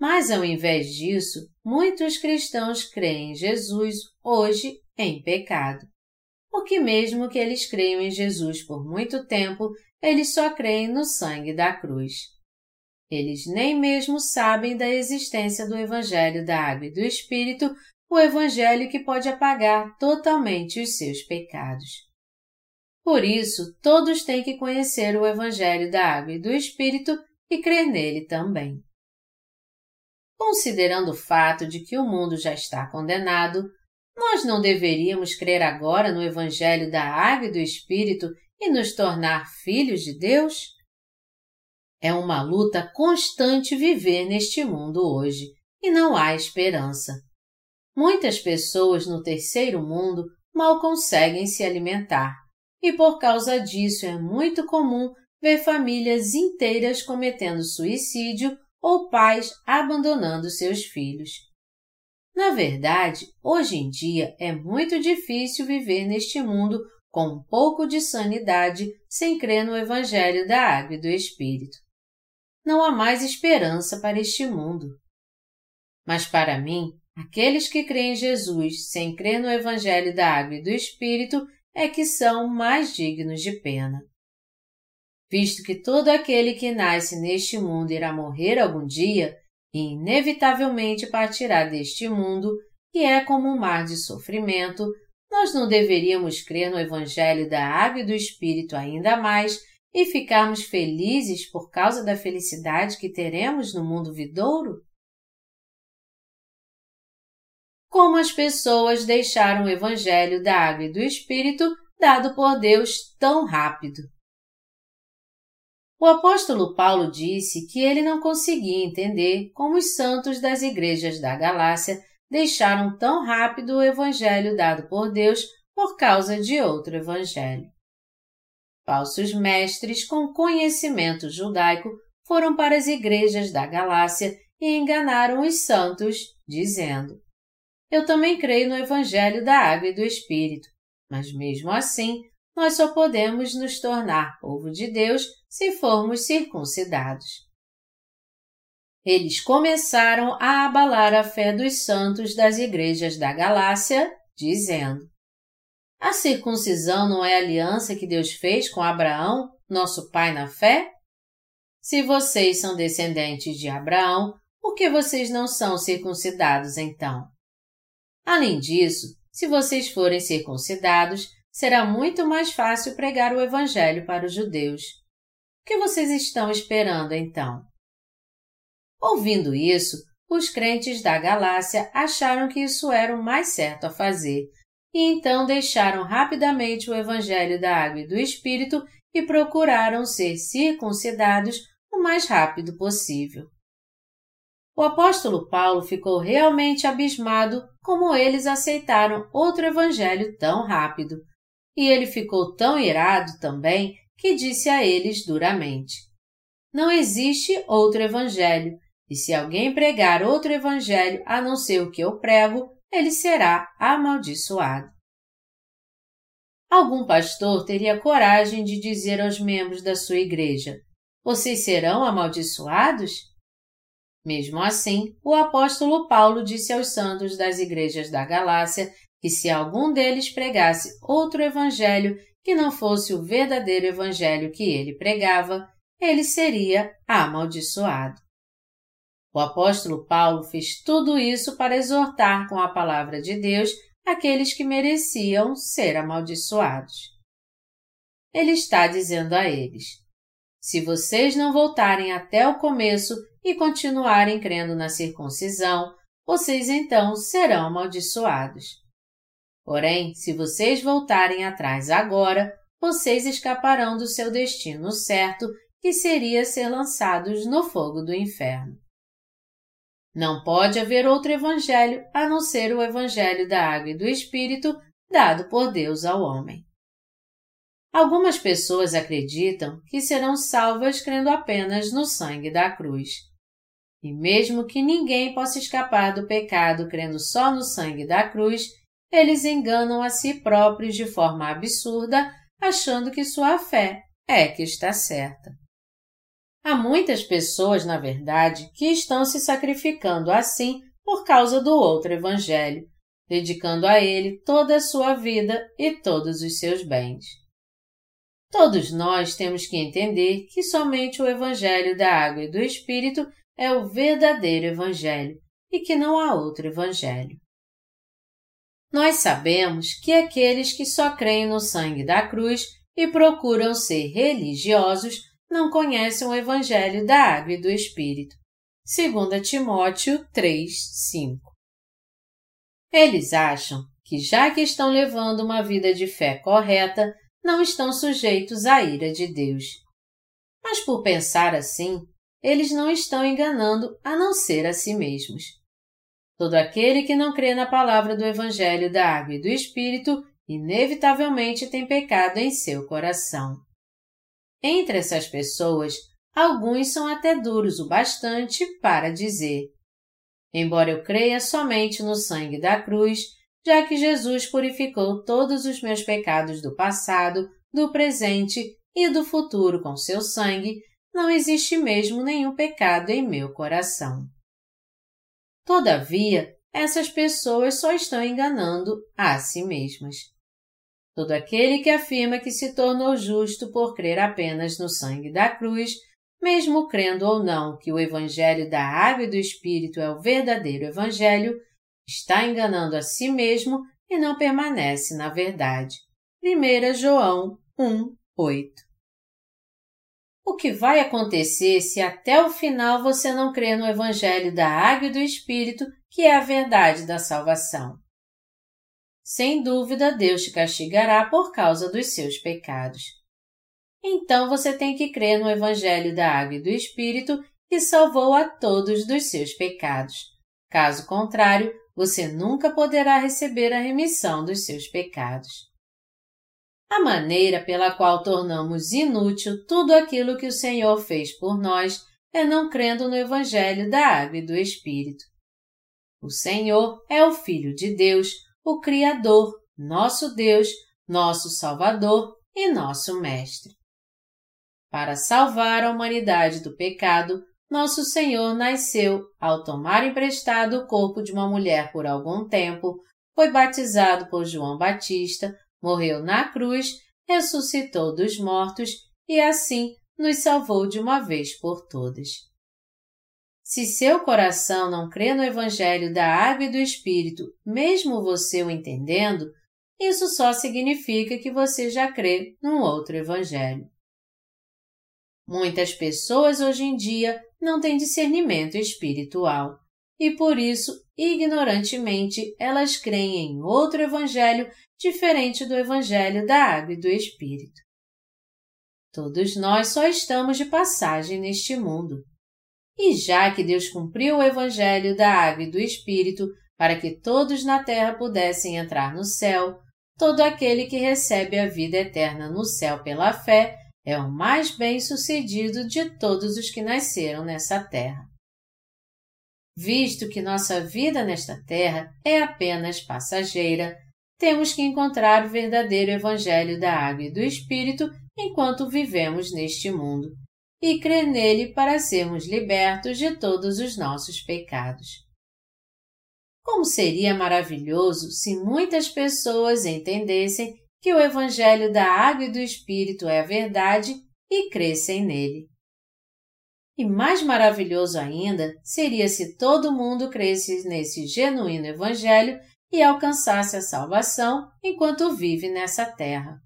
Mas ao invés disso, muitos cristãos creem em Jesus hoje em pecado. Porque mesmo que eles creiam em Jesus por muito tempo, eles só creem no sangue da cruz. Eles nem mesmo sabem da existência do Evangelho da Água e do Espírito, o Evangelho que pode apagar totalmente os seus pecados. Por isso, todos têm que conhecer o Evangelho da Água e do Espírito e crer nele também. Considerando o fato de que o mundo já está condenado, nós não deveríamos crer agora no Evangelho da Água e do Espírito e nos tornar filhos de Deus? É uma luta constante viver neste mundo hoje e não há esperança. Muitas pessoas no terceiro mundo mal conseguem se alimentar, e por causa disso é muito comum ver famílias inteiras cometendo suicídio ou pais abandonando seus filhos. Na verdade, hoje em dia é muito difícil viver neste mundo com um pouco de sanidade sem crer no Evangelho da Água e do Espírito. Não há mais esperança para este mundo. Mas para mim, aqueles que creem em Jesus sem crer no Evangelho da Água e do Espírito é que são mais dignos de pena visto que todo aquele que nasce neste mundo irá morrer algum dia e inevitavelmente partirá deste mundo, que é como um mar de sofrimento, nós não deveríamos crer no Evangelho da Água e do Espírito ainda mais e ficarmos felizes por causa da felicidade que teremos no mundo vidouro? Como as pessoas deixaram o Evangelho da Água e do Espírito dado por Deus tão rápido? O apóstolo Paulo disse que ele não conseguia entender como os santos das igrejas da Galácia deixaram tão rápido o evangelho dado por Deus por causa de outro evangelho. Falsos mestres com conhecimento judaico foram para as igrejas da Galácia e enganaram os santos, dizendo: Eu também creio no evangelho da água e do Espírito, mas mesmo assim nós só podemos nos tornar povo de Deus se formos circuncidados. Eles começaram a abalar a fé dos santos das igrejas da Galácia, dizendo: A circuncisão não é a aliança que Deus fez com Abraão, nosso pai na fé? Se vocês são descendentes de Abraão, por que vocês não são circuncidados então? Além disso, se vocês forem circuncidados, será muito mais fácil pregar o Evangelho para os judeus. O que vocês estão esperando então? Ouvindo isso, os crentes da Galácia acharam que isso era o mais certo a fazer, e então deixaram rapidamente o Evangelho da Água e do Espírito e procuraram ser circuncidados o mais rápido possível. O apóstolo Paulo ficou realmente abismado como eles aceitaram outro evangelho tão rápido, e ele ficou tão irado também que disse a eles duramente: Não existe outro evangelho, e se alguém pregar outro evangelho a não ser o que eu prego, ele será amaldiçoado. Algum pastor teria coragem de dizer aos membros da sua igreja: Vocês serão amaldiçoados? Mesmo assim, o apóstolo Paulo disse aos santos das igrejas da Galácia que se algum deles pregasse outro evangelho que não fosse o verdadeiro evangelho que ele pregava, ele seria amaldiçoado. O apóstolo Paulo fez tudo isso para exortar com a palavra de Deus aqueles que mereciam ser amaldiçoados. Ele está dizendo a eles: se vocês não voltarem até o começo e continuarem crendo na circuncisão, vocês então serão amaldiçoados. Porém, se vocês voltarem atrás agora, vocês escaparão do seu destino certo, que seria ser lançados no fogo do inferno. Não pode haver outro evangelho a não ser o evangelho da água e do Espírito dado por Deus ao homem. Algumas pessoas acreditam que serão salvas crendo apenas no sangue da cruz. E mesmo que ninguém possa escapar do pecado crendo só no sangue da cruz, eles enganam a si próprios de forma absurda, achando que sua fé é que está certa. Há muitas pessoas, na verdade, que estão se sacrificando assim por causa do outro Evangelho, dedicando a ele toda a sua vida e todos os seus bens. Todos nós temos que entender que somente o Evangelho da Água e do Espírito é o verdadeiro Evangelho e que não há outro Evangelho. Nós sabemos que aqueles que só creem no sangue da cruz e procuram ser religiosos não conhecem o Evangelho da Água e do Espírito. 2 Timóteo 3, 5 Eles acham que, já que estão levando uma vida de fé correta, não estão sujeitos à ira de Deus. Mas por pensar assim, eles não estão enganando a não ser a si mesmos. Todo aquele que não crê na palavra do Evangelho da Água e do Espírito inevitavelmente tem pecado em seu coração. Entre essas pessoas, alguns são até duros o bastante para dizer: Embora eu creia somente no sangue da cruz, já que Jesus purificou todos os meus pecados do passado, do presente e do futuro com seu sangue, não existe mesmo nenhum pecado em meu coração. Todavia, essas pessoas só estão enganando a si mesmas. Todo aquele que afirma que se tornou justo por crer apenas no sangue da cruz, mesmo crendo ou não que o Evangelho da Água e do Espírito é o verdadeiro Evangelho, está enganando a si mesmo e não permanece na verdade. 1 João 1, 8 O que vai acontecer se até o final você não crer no Evangelho da Água e do Espírito, que é a verdade da salvação? Sem dúvida, Deus te castigará por causa dos seus pecados. Então você tem que crer no Evangelho da Água e do Espírito que salvou a todos dos seus pecados. Caso contrário, você nunca poderá receber a remissão dos seus pecados. A maneira pela qual tornamos inútil tudo aquilo que o Senhor fez por nós é não crendo no Evangelho da Água e do Espírito. O Senhor é o Filho de Deus, o Criador, nosso Deus, nosso Salvador e nosso Mestre. Para salvar a humanidade do pecado, nosso Senhor nasceu ao tomar emprestado o corpo de uma mulher por algum tempo, foi batizado por João Batista, morreu na cruz, ressuscitou dos mortos e assim nos salvou de uma vez por todas. Se seu coração não crê no Evangelho da Água e do Espírito, mesmo você o entendendo, isso só significa que você já crê num outro Evangelho. Muitas pessoas hoje em dia não têm discernimento espiritual e por isso, ignorantemente, elas creem em outro Evangelho diferente do Evangelho da Água e do Espírito. Todos nós só estamos de passagem neste mundo. E já que Deus cumpriu o Evangelho da Água e do Espírito para que todos na terra pudessem entrar no céu, todo aquele que recebe a vida eterna no céu pela fé é o mais bem-sucedido de todos os que nasceram nessa terra. Visto que nossa vida nesta terra é apenas passageira, temos que encontrar o verdadeiro Evangelho da Água e do Espírito enquanto vivemos neste mundo e crer nele para sermos libertos de todos os nossos pecados. Como seria maravilhoso se muitas pessoas entendessem que o Evangelho da Água e do Espírito é a verdade e crescem nele. E mais maravilhoso ainda seria se todo mundo cresce nesse genuíno Evangelho e alcançasse a salvação enquanto vive nessa terra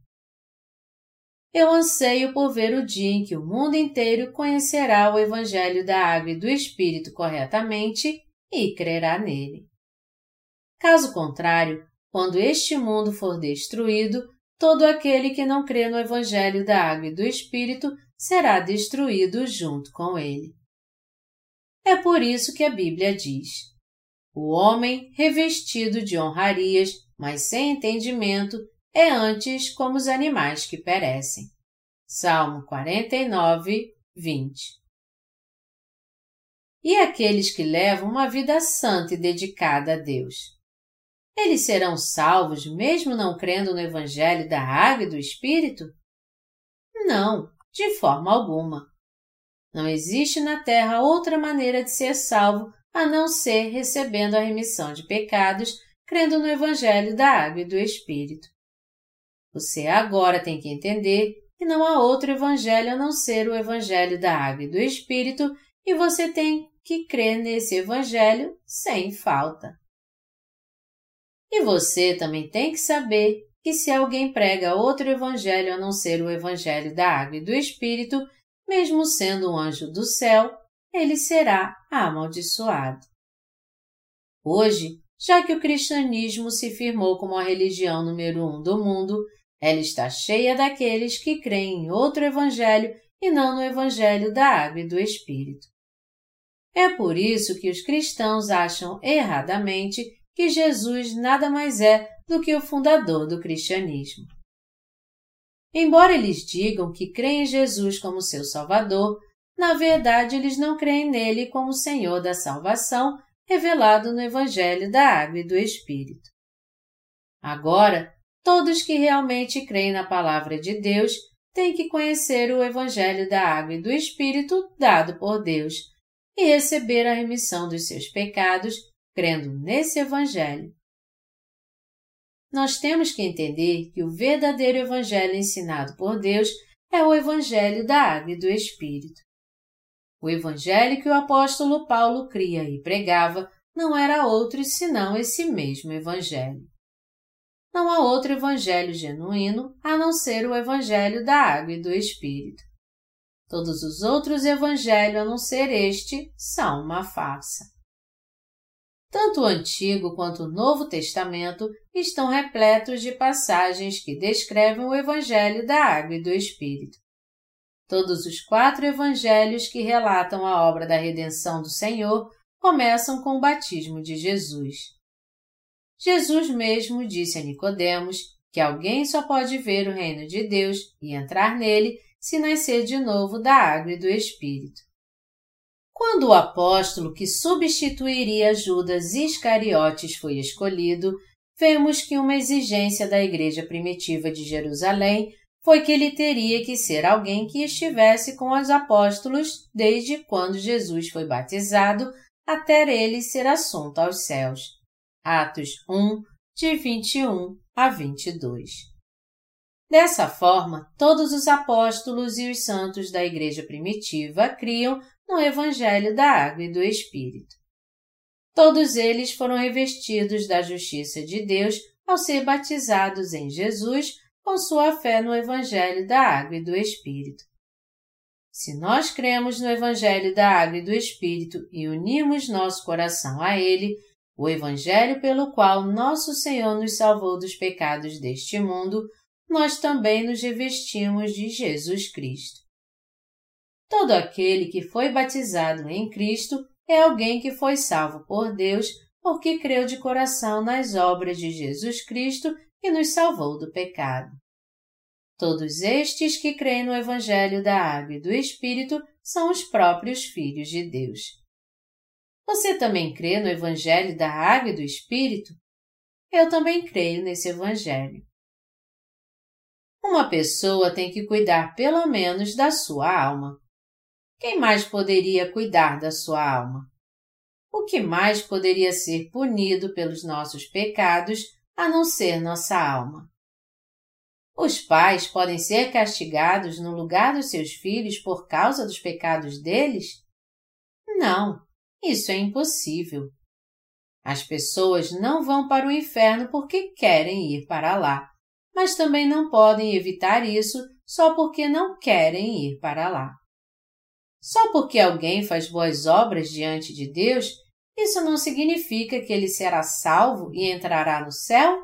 eu anseio por ver o dia em que o mundo inteiro conhecerá o Evangelho da Água e do Espírito corretamente e crerá nele. Caso contrário, quando este mundo for destruído, todo aquele que não crê no Evangelho da Água e do Espírito será destruído junto com ele. É por isso que a Bíblia diz: O homem revestido de honrarias, mas sem entendimento, é antes como os animais que perecem. Salmo 49, 20. E aqueles que levam uma vida santa e dedicada a Deus? Eles serão salvos mesmo não crendo no Evangelho da Água e do Espírito? Não, de forma alguma. Não existe na terra outra maneira de ser salvo a não ser recebendo a remissão de pecados, crendo no Evangelho da Água e do Espírito. Você agora tem que entender que não há outro evangelho a não ser o evangelho da água e do Espírito, e você tem que crer nesse evangelho sem falta. E você também tem que saber que se alguém prega outro evangelho a não ser o evangelho da água e do Espírito, mesmo sendo um anjo do céu, ele será amaldiçoado. Hoje, já que o cristianismo se firmou como a religião número um do mundo, ela está cheia daqueles que creem em outro Evangelho e não no Evangelho da Água e do Espírito. É por isso que os cristãos acham erradamente que Jesus nada mais é do que o fundador do cristianismo. Embora eles digam que creem em Jesus como seu Salvador, na verdade eles não creem nele como Senhor da salvação revelado no Evangelho da Água e do Espírito. Agora, todos que realmente creem na Palavra de Deus têm que conhecer o Evangelho da Água e do Espírito dado por Deus e receber a remissão dos seus pecados crendo nesse Evangelho. Nós temos que entender que o verdadeiro Evangelho ensinado por Deus é o Evangelho da Água e do Espírito. O Evangelho que o apóstolo Paulo cria e pregava não era outro senão esse mesmo Evangelho. Não há outro Evangelho genuíno a não ser o Evangelho da Água e do Espírito. Todos os outros Evangelhos a não ser este são uma farsa. Tanto o Antigo quanto o Novo Testamento estão repletos de passagens que descrevem o Evangelho da Água e do Espírito. Todos os quatro evangelhos que relatam a obra da redenção do Senhor começam com o batismo de Jesus. Jesus mesmo disse a Nicodemos que alguém só pode ver o reino de Deus e entrar nele se nascer de novo da água e do Espírito. Quando o apóstolo que substituiria Judas Iscariotes foi escolhido, vemos que uma exigência da igreja primitiva de Jerusalém foi que ele teria que ser alguém que estivesse com os apóstolos desde quando Jesus foi batizado até ele ser assunto aos céus. Atos 1, de 21 a 22. Dessa forma, todos os apóstolos e os santos da Igreja primitiva criam no Evangelho da Água e do Espírito. Todos eles foram revestidos da justiça de Deus ao ser batizados em Jesus com sua fé no Evangelho da Água e do Espírito. Se nós cremos no Evangelho da Água e do Espírito e unimos nosso coração a ele, o Evangelho pelo qual nosso Senhor nos salvou dos pecados deste mundo, nós também nos revestimos de Jesus Cristo. Todo aquele que foi batizado em Cristo é alguém que foi salvo por Deus porque creu de coração nas obras de Jesus Cristo e nos salvou do pecado. Todos estes que creem no Evangelho da Água e do Espírito são os próprios filhos de Deus. Você também crê no Evangelho da Água e do Espírito? Eu também creio nesse Evangelho. Uma pessoa tem que cuidar pelo menos da sua alma. Quem mais poderia cuidar da sua alma? O que mais poderia ser punido pelos nossos pecados a não ser nossa alma? Os pais podem ser castigados no lugar dos seus filhos por causa dos pecados deles? Não, isso é impossível. As pessoas não vão para o inferno porque querem ir para lá, mas também não podem evitar isso só porque não querem ir para lá. Só porque alguém faz boas obras diante de Deus, isso não significa que ele será salvo e entrará no céu?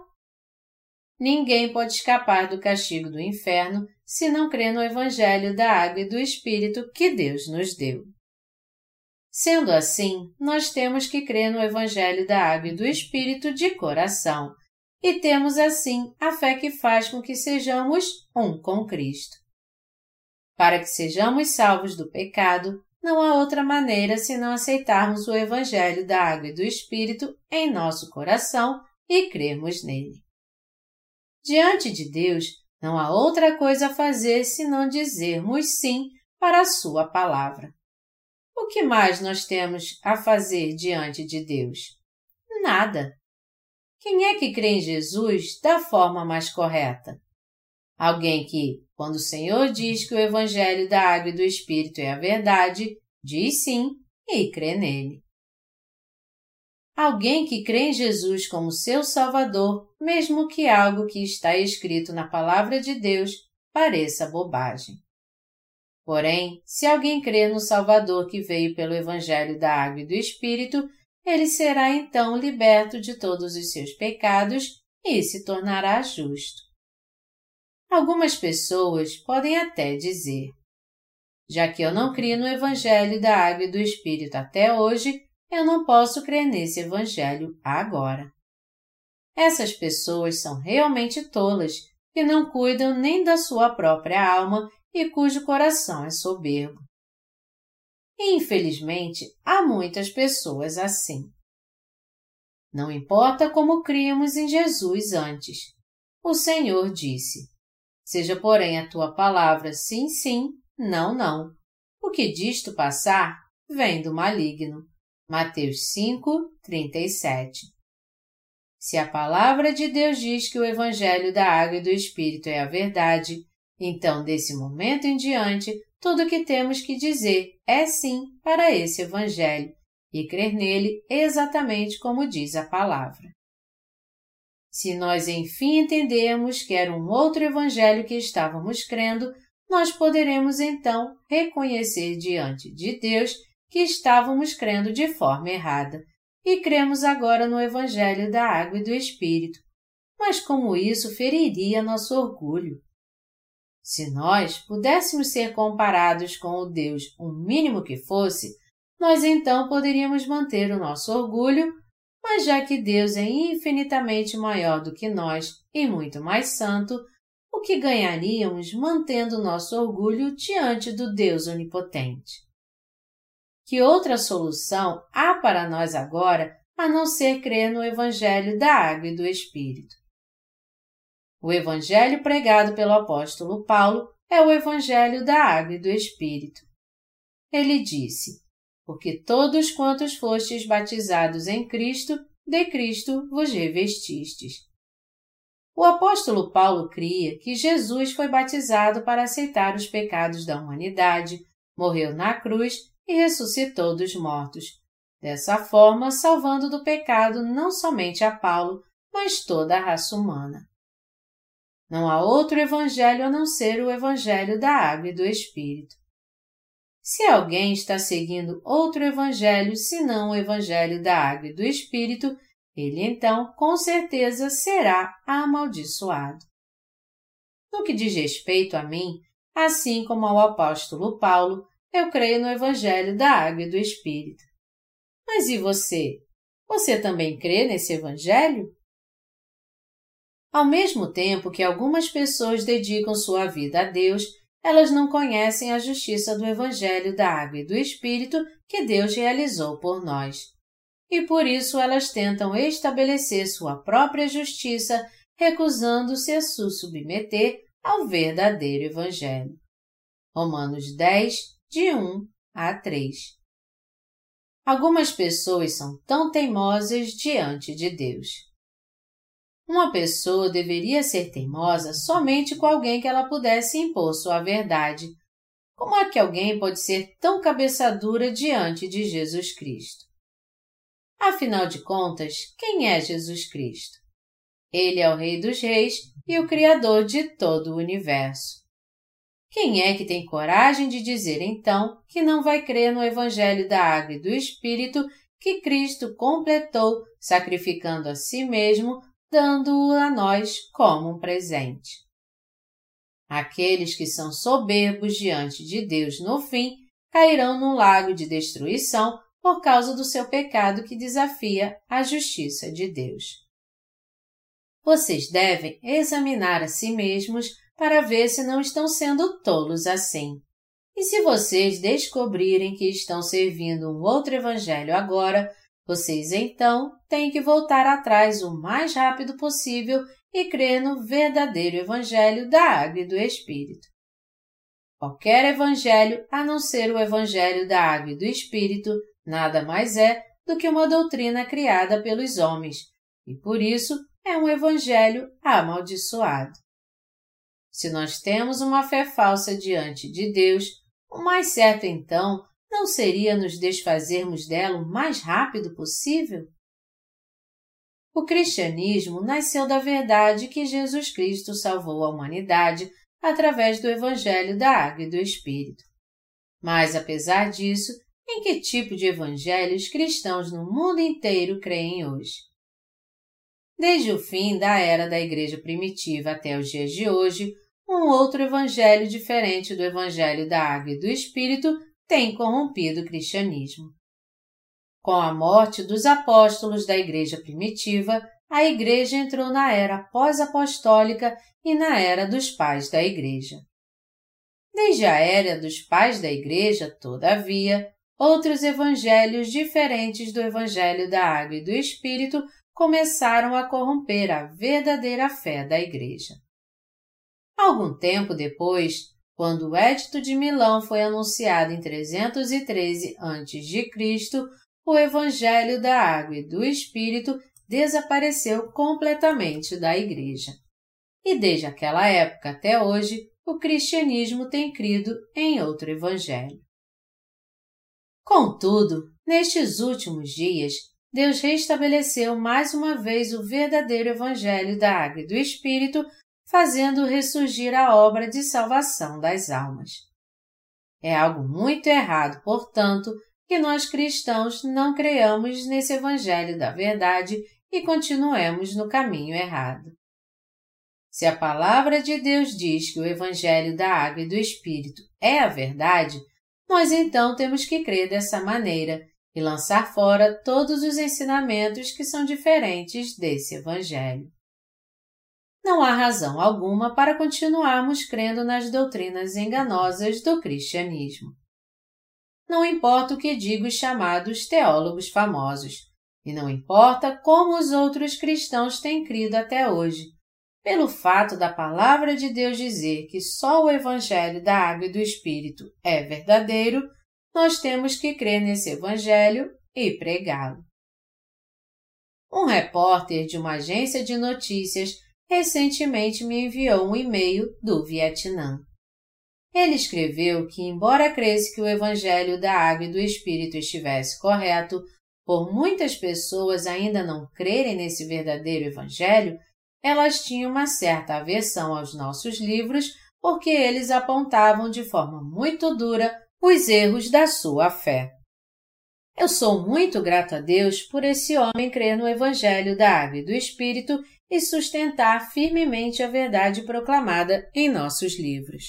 Ninguém pode escapar do castigo do inferno se não crê no Evangelho da Água e do Espírito que Deus nos deu. Sendo assim, nós temos que crer no Evangelho da Água e do Espírito de coração, e temos assim a fé que faz com que sejamos um com Cristo. Para que sejamos salvos do pecado, não há outra maneira senão aceitarmos o Evangelho da Água e do Espírito em nosso coração e crermos nele. Diante de Deus, não há outra coisa a fazer senão dizermos sim para a Sua palavra. O que mais nós temos a fazer diante de Deus? Nada. Quem é que crê em Jesus da forma mais correta? Alguém que, quando o Senhor diz que o Evangelho da Água e do Espírito é a verdade, diz sim e crê nele. Alguém que crê em Jesus como seu Salvador, mesmo que algo que está escrito na Palavra de Deus pareça bobagem. Porém, se alguém crê no Salvador que veio pelo Evangelho da Água e do Espírito, ele será então liberto de todos os seus pecados e se tornará justo. Algumas pessoas podem até dizer: Já que eu não crio no Evangelho da Água e do Espírito até hoje, eu não posso crer nesse Evangelho agora. essas pessoas são realmente tolas, que não cuidam nem da sua própria alma e cujo coração é soberbo. Infelizmente, há muitas pessoas assim. Não importa como criamos em Jesus antes. O Senhor disse: Seja, porém, a tua palavra sim, sim, não, não. O que disto passar vem do maligno. Mateus 5, 37. Se a palavra de Deus diz que o Evangelho da Água e do Espírito é a verdade, então, desse momento em diante, tudo o que temos que dizer é sim para esse Evangelho e crer nele exatamente como diz a palavra. Se nós enfim entendemos que era um outro Evangelho que estávamos crendo, nós poderemos então reconhecer diante de Deus que estávamos crendo de forma errada e cremos agora no Evangelho da Água e do Espírito. Mas como isso feriria nosso orgulho? Se nós pudéssemos ser comparados com o Deus o mínimo que fosse, nós então poderíamos manter o nosso orgulho, mas já que Deus é infinitamente maior do que nós e muito mais santo, o que ganharíamos mantendo nosso orgulho diante do Deus onipotente? Que outra solução há para nós agora a não ser crer no Evangelho da Água e do Espírito? O Evangelho pregado pelo apóstolo Paulo é o Evangelho da Água e do Espírito. Ele disse: Porque todos quantos fostes batizados em Cristo, de Cristo vos revestistes. O apóstolo Paulo cria que Jesus foi batizado para aceitar os pecados da humanidade, morreu na cruz e ressuscitou dos mortos, dessa forma salvando do pecado não somente a Paulo, mas toda a raça humana. Não há outro evangelho a não ser o evangelho da água e do Espírito. Se alguém está seguindo outro evangelho senão o evangelho da água e do Espírito, ele então, com certeza, será amaldiçoado. No que diz respeito a mim, assim como ao apóstolo Paulo, eu creio no Evangelho da Água e do Espírito. Mas e você? Você também crê nesse Evangelho? Ao mesmo tempo que algumas pessoas dedicam sua vida a Deus, elas não conhecem a justiça do Evangelho da Água e do Espírito que Deus realizou por nós e por isso elas tentam estabelecer sua própria justiça, recusando-se a se submeter ao verdadeiro Evangelho. Romanos 10, de 1 a 3. Algumas pessoas são tão teimosas diante de Deus. Uma pessoa deveria ser teimosa somente com alguém que ela pudesse impor sua verdade. Como é que alguém pode ser tão cabeça dura diante de Jesus Cristo? Afinal de contas, quem é Jesus Cristo? Ele é o Rei dos Reis e o Criador de todo o universo. Quem é que tem coragem de dizer então que não vai crer no Evangelho da Água e do Espírito que Cristo completou, sacrificando a si mesmo, dando-o a nós como um presente? Aqueles que são soberbos diante de Deus no fim cairão num lago de destruição por causa do seu pecado que desafia a justiça de Deus. Vocês devem examinar a si mesmos para ver se não estão sendo tolos assim. E se vocês descobrirem que estão servindo um outro evangelho agora, vocês então têm que voltar atrás o mais rápido possível e crer no verdadeiro evangelho da água e do Espírito. Qualquer evangelho, a não ser o evangelho da água e do Espírito, nada mais é do que uma doutrina criada pelos homens, e por isso é um evangelho amaldiçoado. Se nós temos uma fé falsa diante de Deus, o mais certo então não seria nos desfazermos dela o mais rápido possível? O cristianismo nasceu da verdade que Jesus Cristo salvou a humanidade através do Evangelho da Água e do Espírito. Mas, apesar disso, em que tipo de evangelhos cristãos no mundo inteiro creem hoje. Desde o fim da era da Igreja Primitiva até os dias de hoje, um outro evangelho diferente do Evangelho da Água e do Espírito tem corrompido o cristianismo. Com a morte dos apóstolos da Igreja Primitiva, a Igreja entrou na era pós-apostólica e na era dos pais da Igreja. Desde a era dos pais da Igreja, todavia, outros evangelhos diferentes do Evangelho da Água e do Espírito começaram a corromper a verdadeira fé da Igreja. Algum tempo depois, quando o Edito de Milão foi anunciado em 313 a.C., o Evangelho da Água e do Espírito desapareceu completamente da Igreja. E desde aquela época até hoje, o cristianismo tem crido em outro Evangelho. Contudo, nestes últimos dias, Deus restabeleceu mais uma vez o verdadeiro Evangelho da Água e do Espírito, fazendo ressurgir a obra de salvação das almas. É algo muito errado, portanto, que nós cristãos não creiamos nesse Evangelho da verdade e continuemos no caminho errado. Se a palavra de Deus diz que o Evangelho da Água e do Espírito é a verdade, nós então temos que crer dessa maneira e lançar fora todos os ensinamentos que são diferentes desse Evangelho. Não há razão alguma para continuarmos crendo nas doutrinas enganosas do cristianismo. Não importa o que digam os chamados teólogos famosos, e não importa como os outros cristãos têm crido até hoje, pelo fato da palavra de Deus dizer que só o Evangelho da Água e do Espírito é verdadeiro, nós temos que crer nesse Evangelho e pregá-lo. Um repórter de uma agência de notícias recentemente me enviou um e-mail do Vietnã. Ele escreveu que, embora cresce que o Evangelho da Água e do Espírito estivesse correto, por muitas pessoas ainda não crerem nesse verdadeiro Evangelho, elas tinham uma certa aversão aos nossos livros porque eles apontavam de forma muito dura os erros da sua fé. Eu sou muito grato a Deus por esse homem crer no Evangelho da Água e do Espírito e sustentar firmemente a verdade proclamada em nossos livros.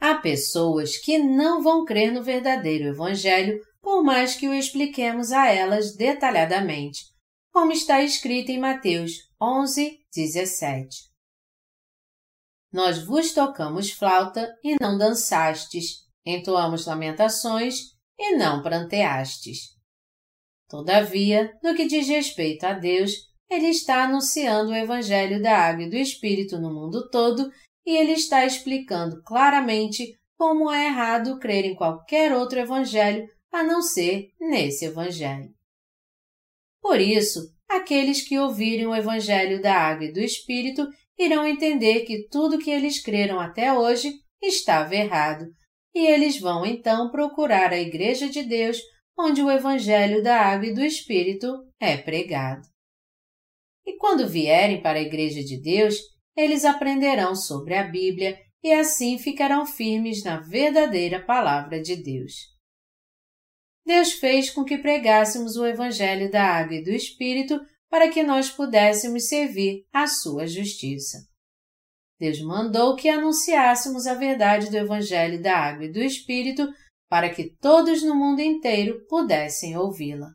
Há pessoas que não vão crer no verdadeiro Evangelho por mais que o expliquemos a elas detalhadamente, como está escrito em Mateus 11, 17. Nós vos tocamos flauta e não dançastes, entoamos lamentações e não pranteastes. Todavia, no que diz respeito a Deus, ele está anunciando o Evangelho da Água e do Espírito no mundo todo e ele está explicando claramente como é errado crer em qualquer outro Evangelho a não ser nesse Evangelho. Por isso, aqueles que ouvirem o Evangelho da Água e do Espírito irão entender que tudo que eles creram até hoje estava errado, e eles vão então procurar a Igreja de Deus, onde o Evangelho da Água e do Espírito é pregado. E quando vierem para a Igreja de Deus, eles aprenderão sobre a Bíblia e assim ficarão firmes na verdadeira Palavra de Deus. Deus fez com que pregássemos o Evangelho da Água e do Espírito para que nós pudéssemos servir à sua justiça. Deus mandou que anunciássemos a verdade do Evangelho da Água e do Espírito para que todos no mundo inteiro pudessem ouvi-la.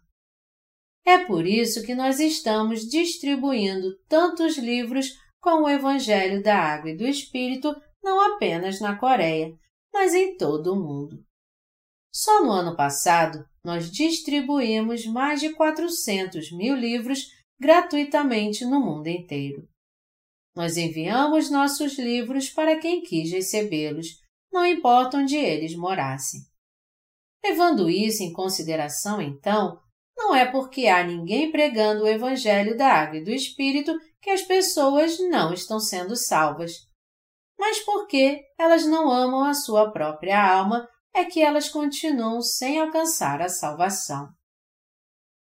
É por isso que nós estamos distribuindo tantos livros com o Evangelho da Água e do Espírito não apenas na Coreia, mas em todo o mundo. Só no ano passado, nós distribuímos mais de 400 mil livros gratuitamente no mundo inteiro. Nós enviamos nossos livros para quem quis recebê-los, não importa onde eles morassem. Levando isso em consideração, então, não é porque há ninguém pregando o Evangelho da Água e do Espírito que as pessoas não estão sendo salvas, mas porque elas não amam a sua própria alma é que elas continuam sem alcançar a salvação.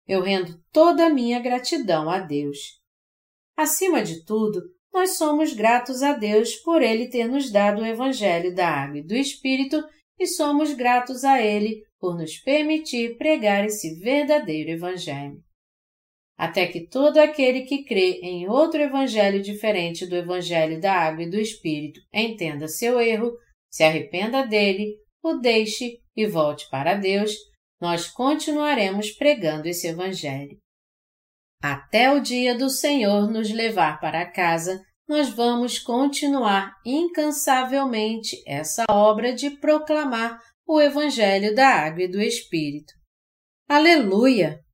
Eu rendo toda a minha gratidão a Deus. Acima de tudo, nós somos gratos a Deus por Ele ter nos dado o Evangelho da Água e do Espírito e somos gratos a Ele por nos permitir pregar esse verdadeiro Evangelho. Até que todo aquele que crê em outro Evangelho diferente do Evangelho da Água e do Espírito entenda seu erro, se arrependa dele, o deixe e volte para Deus, nós continuaremos pregando esse Evangelho. Até o dia do Senhor nos levar para casa, nós vamos continuar incansavelmente essa obra de proclamar o Evangelho da Água e do Espírito. Aleluia!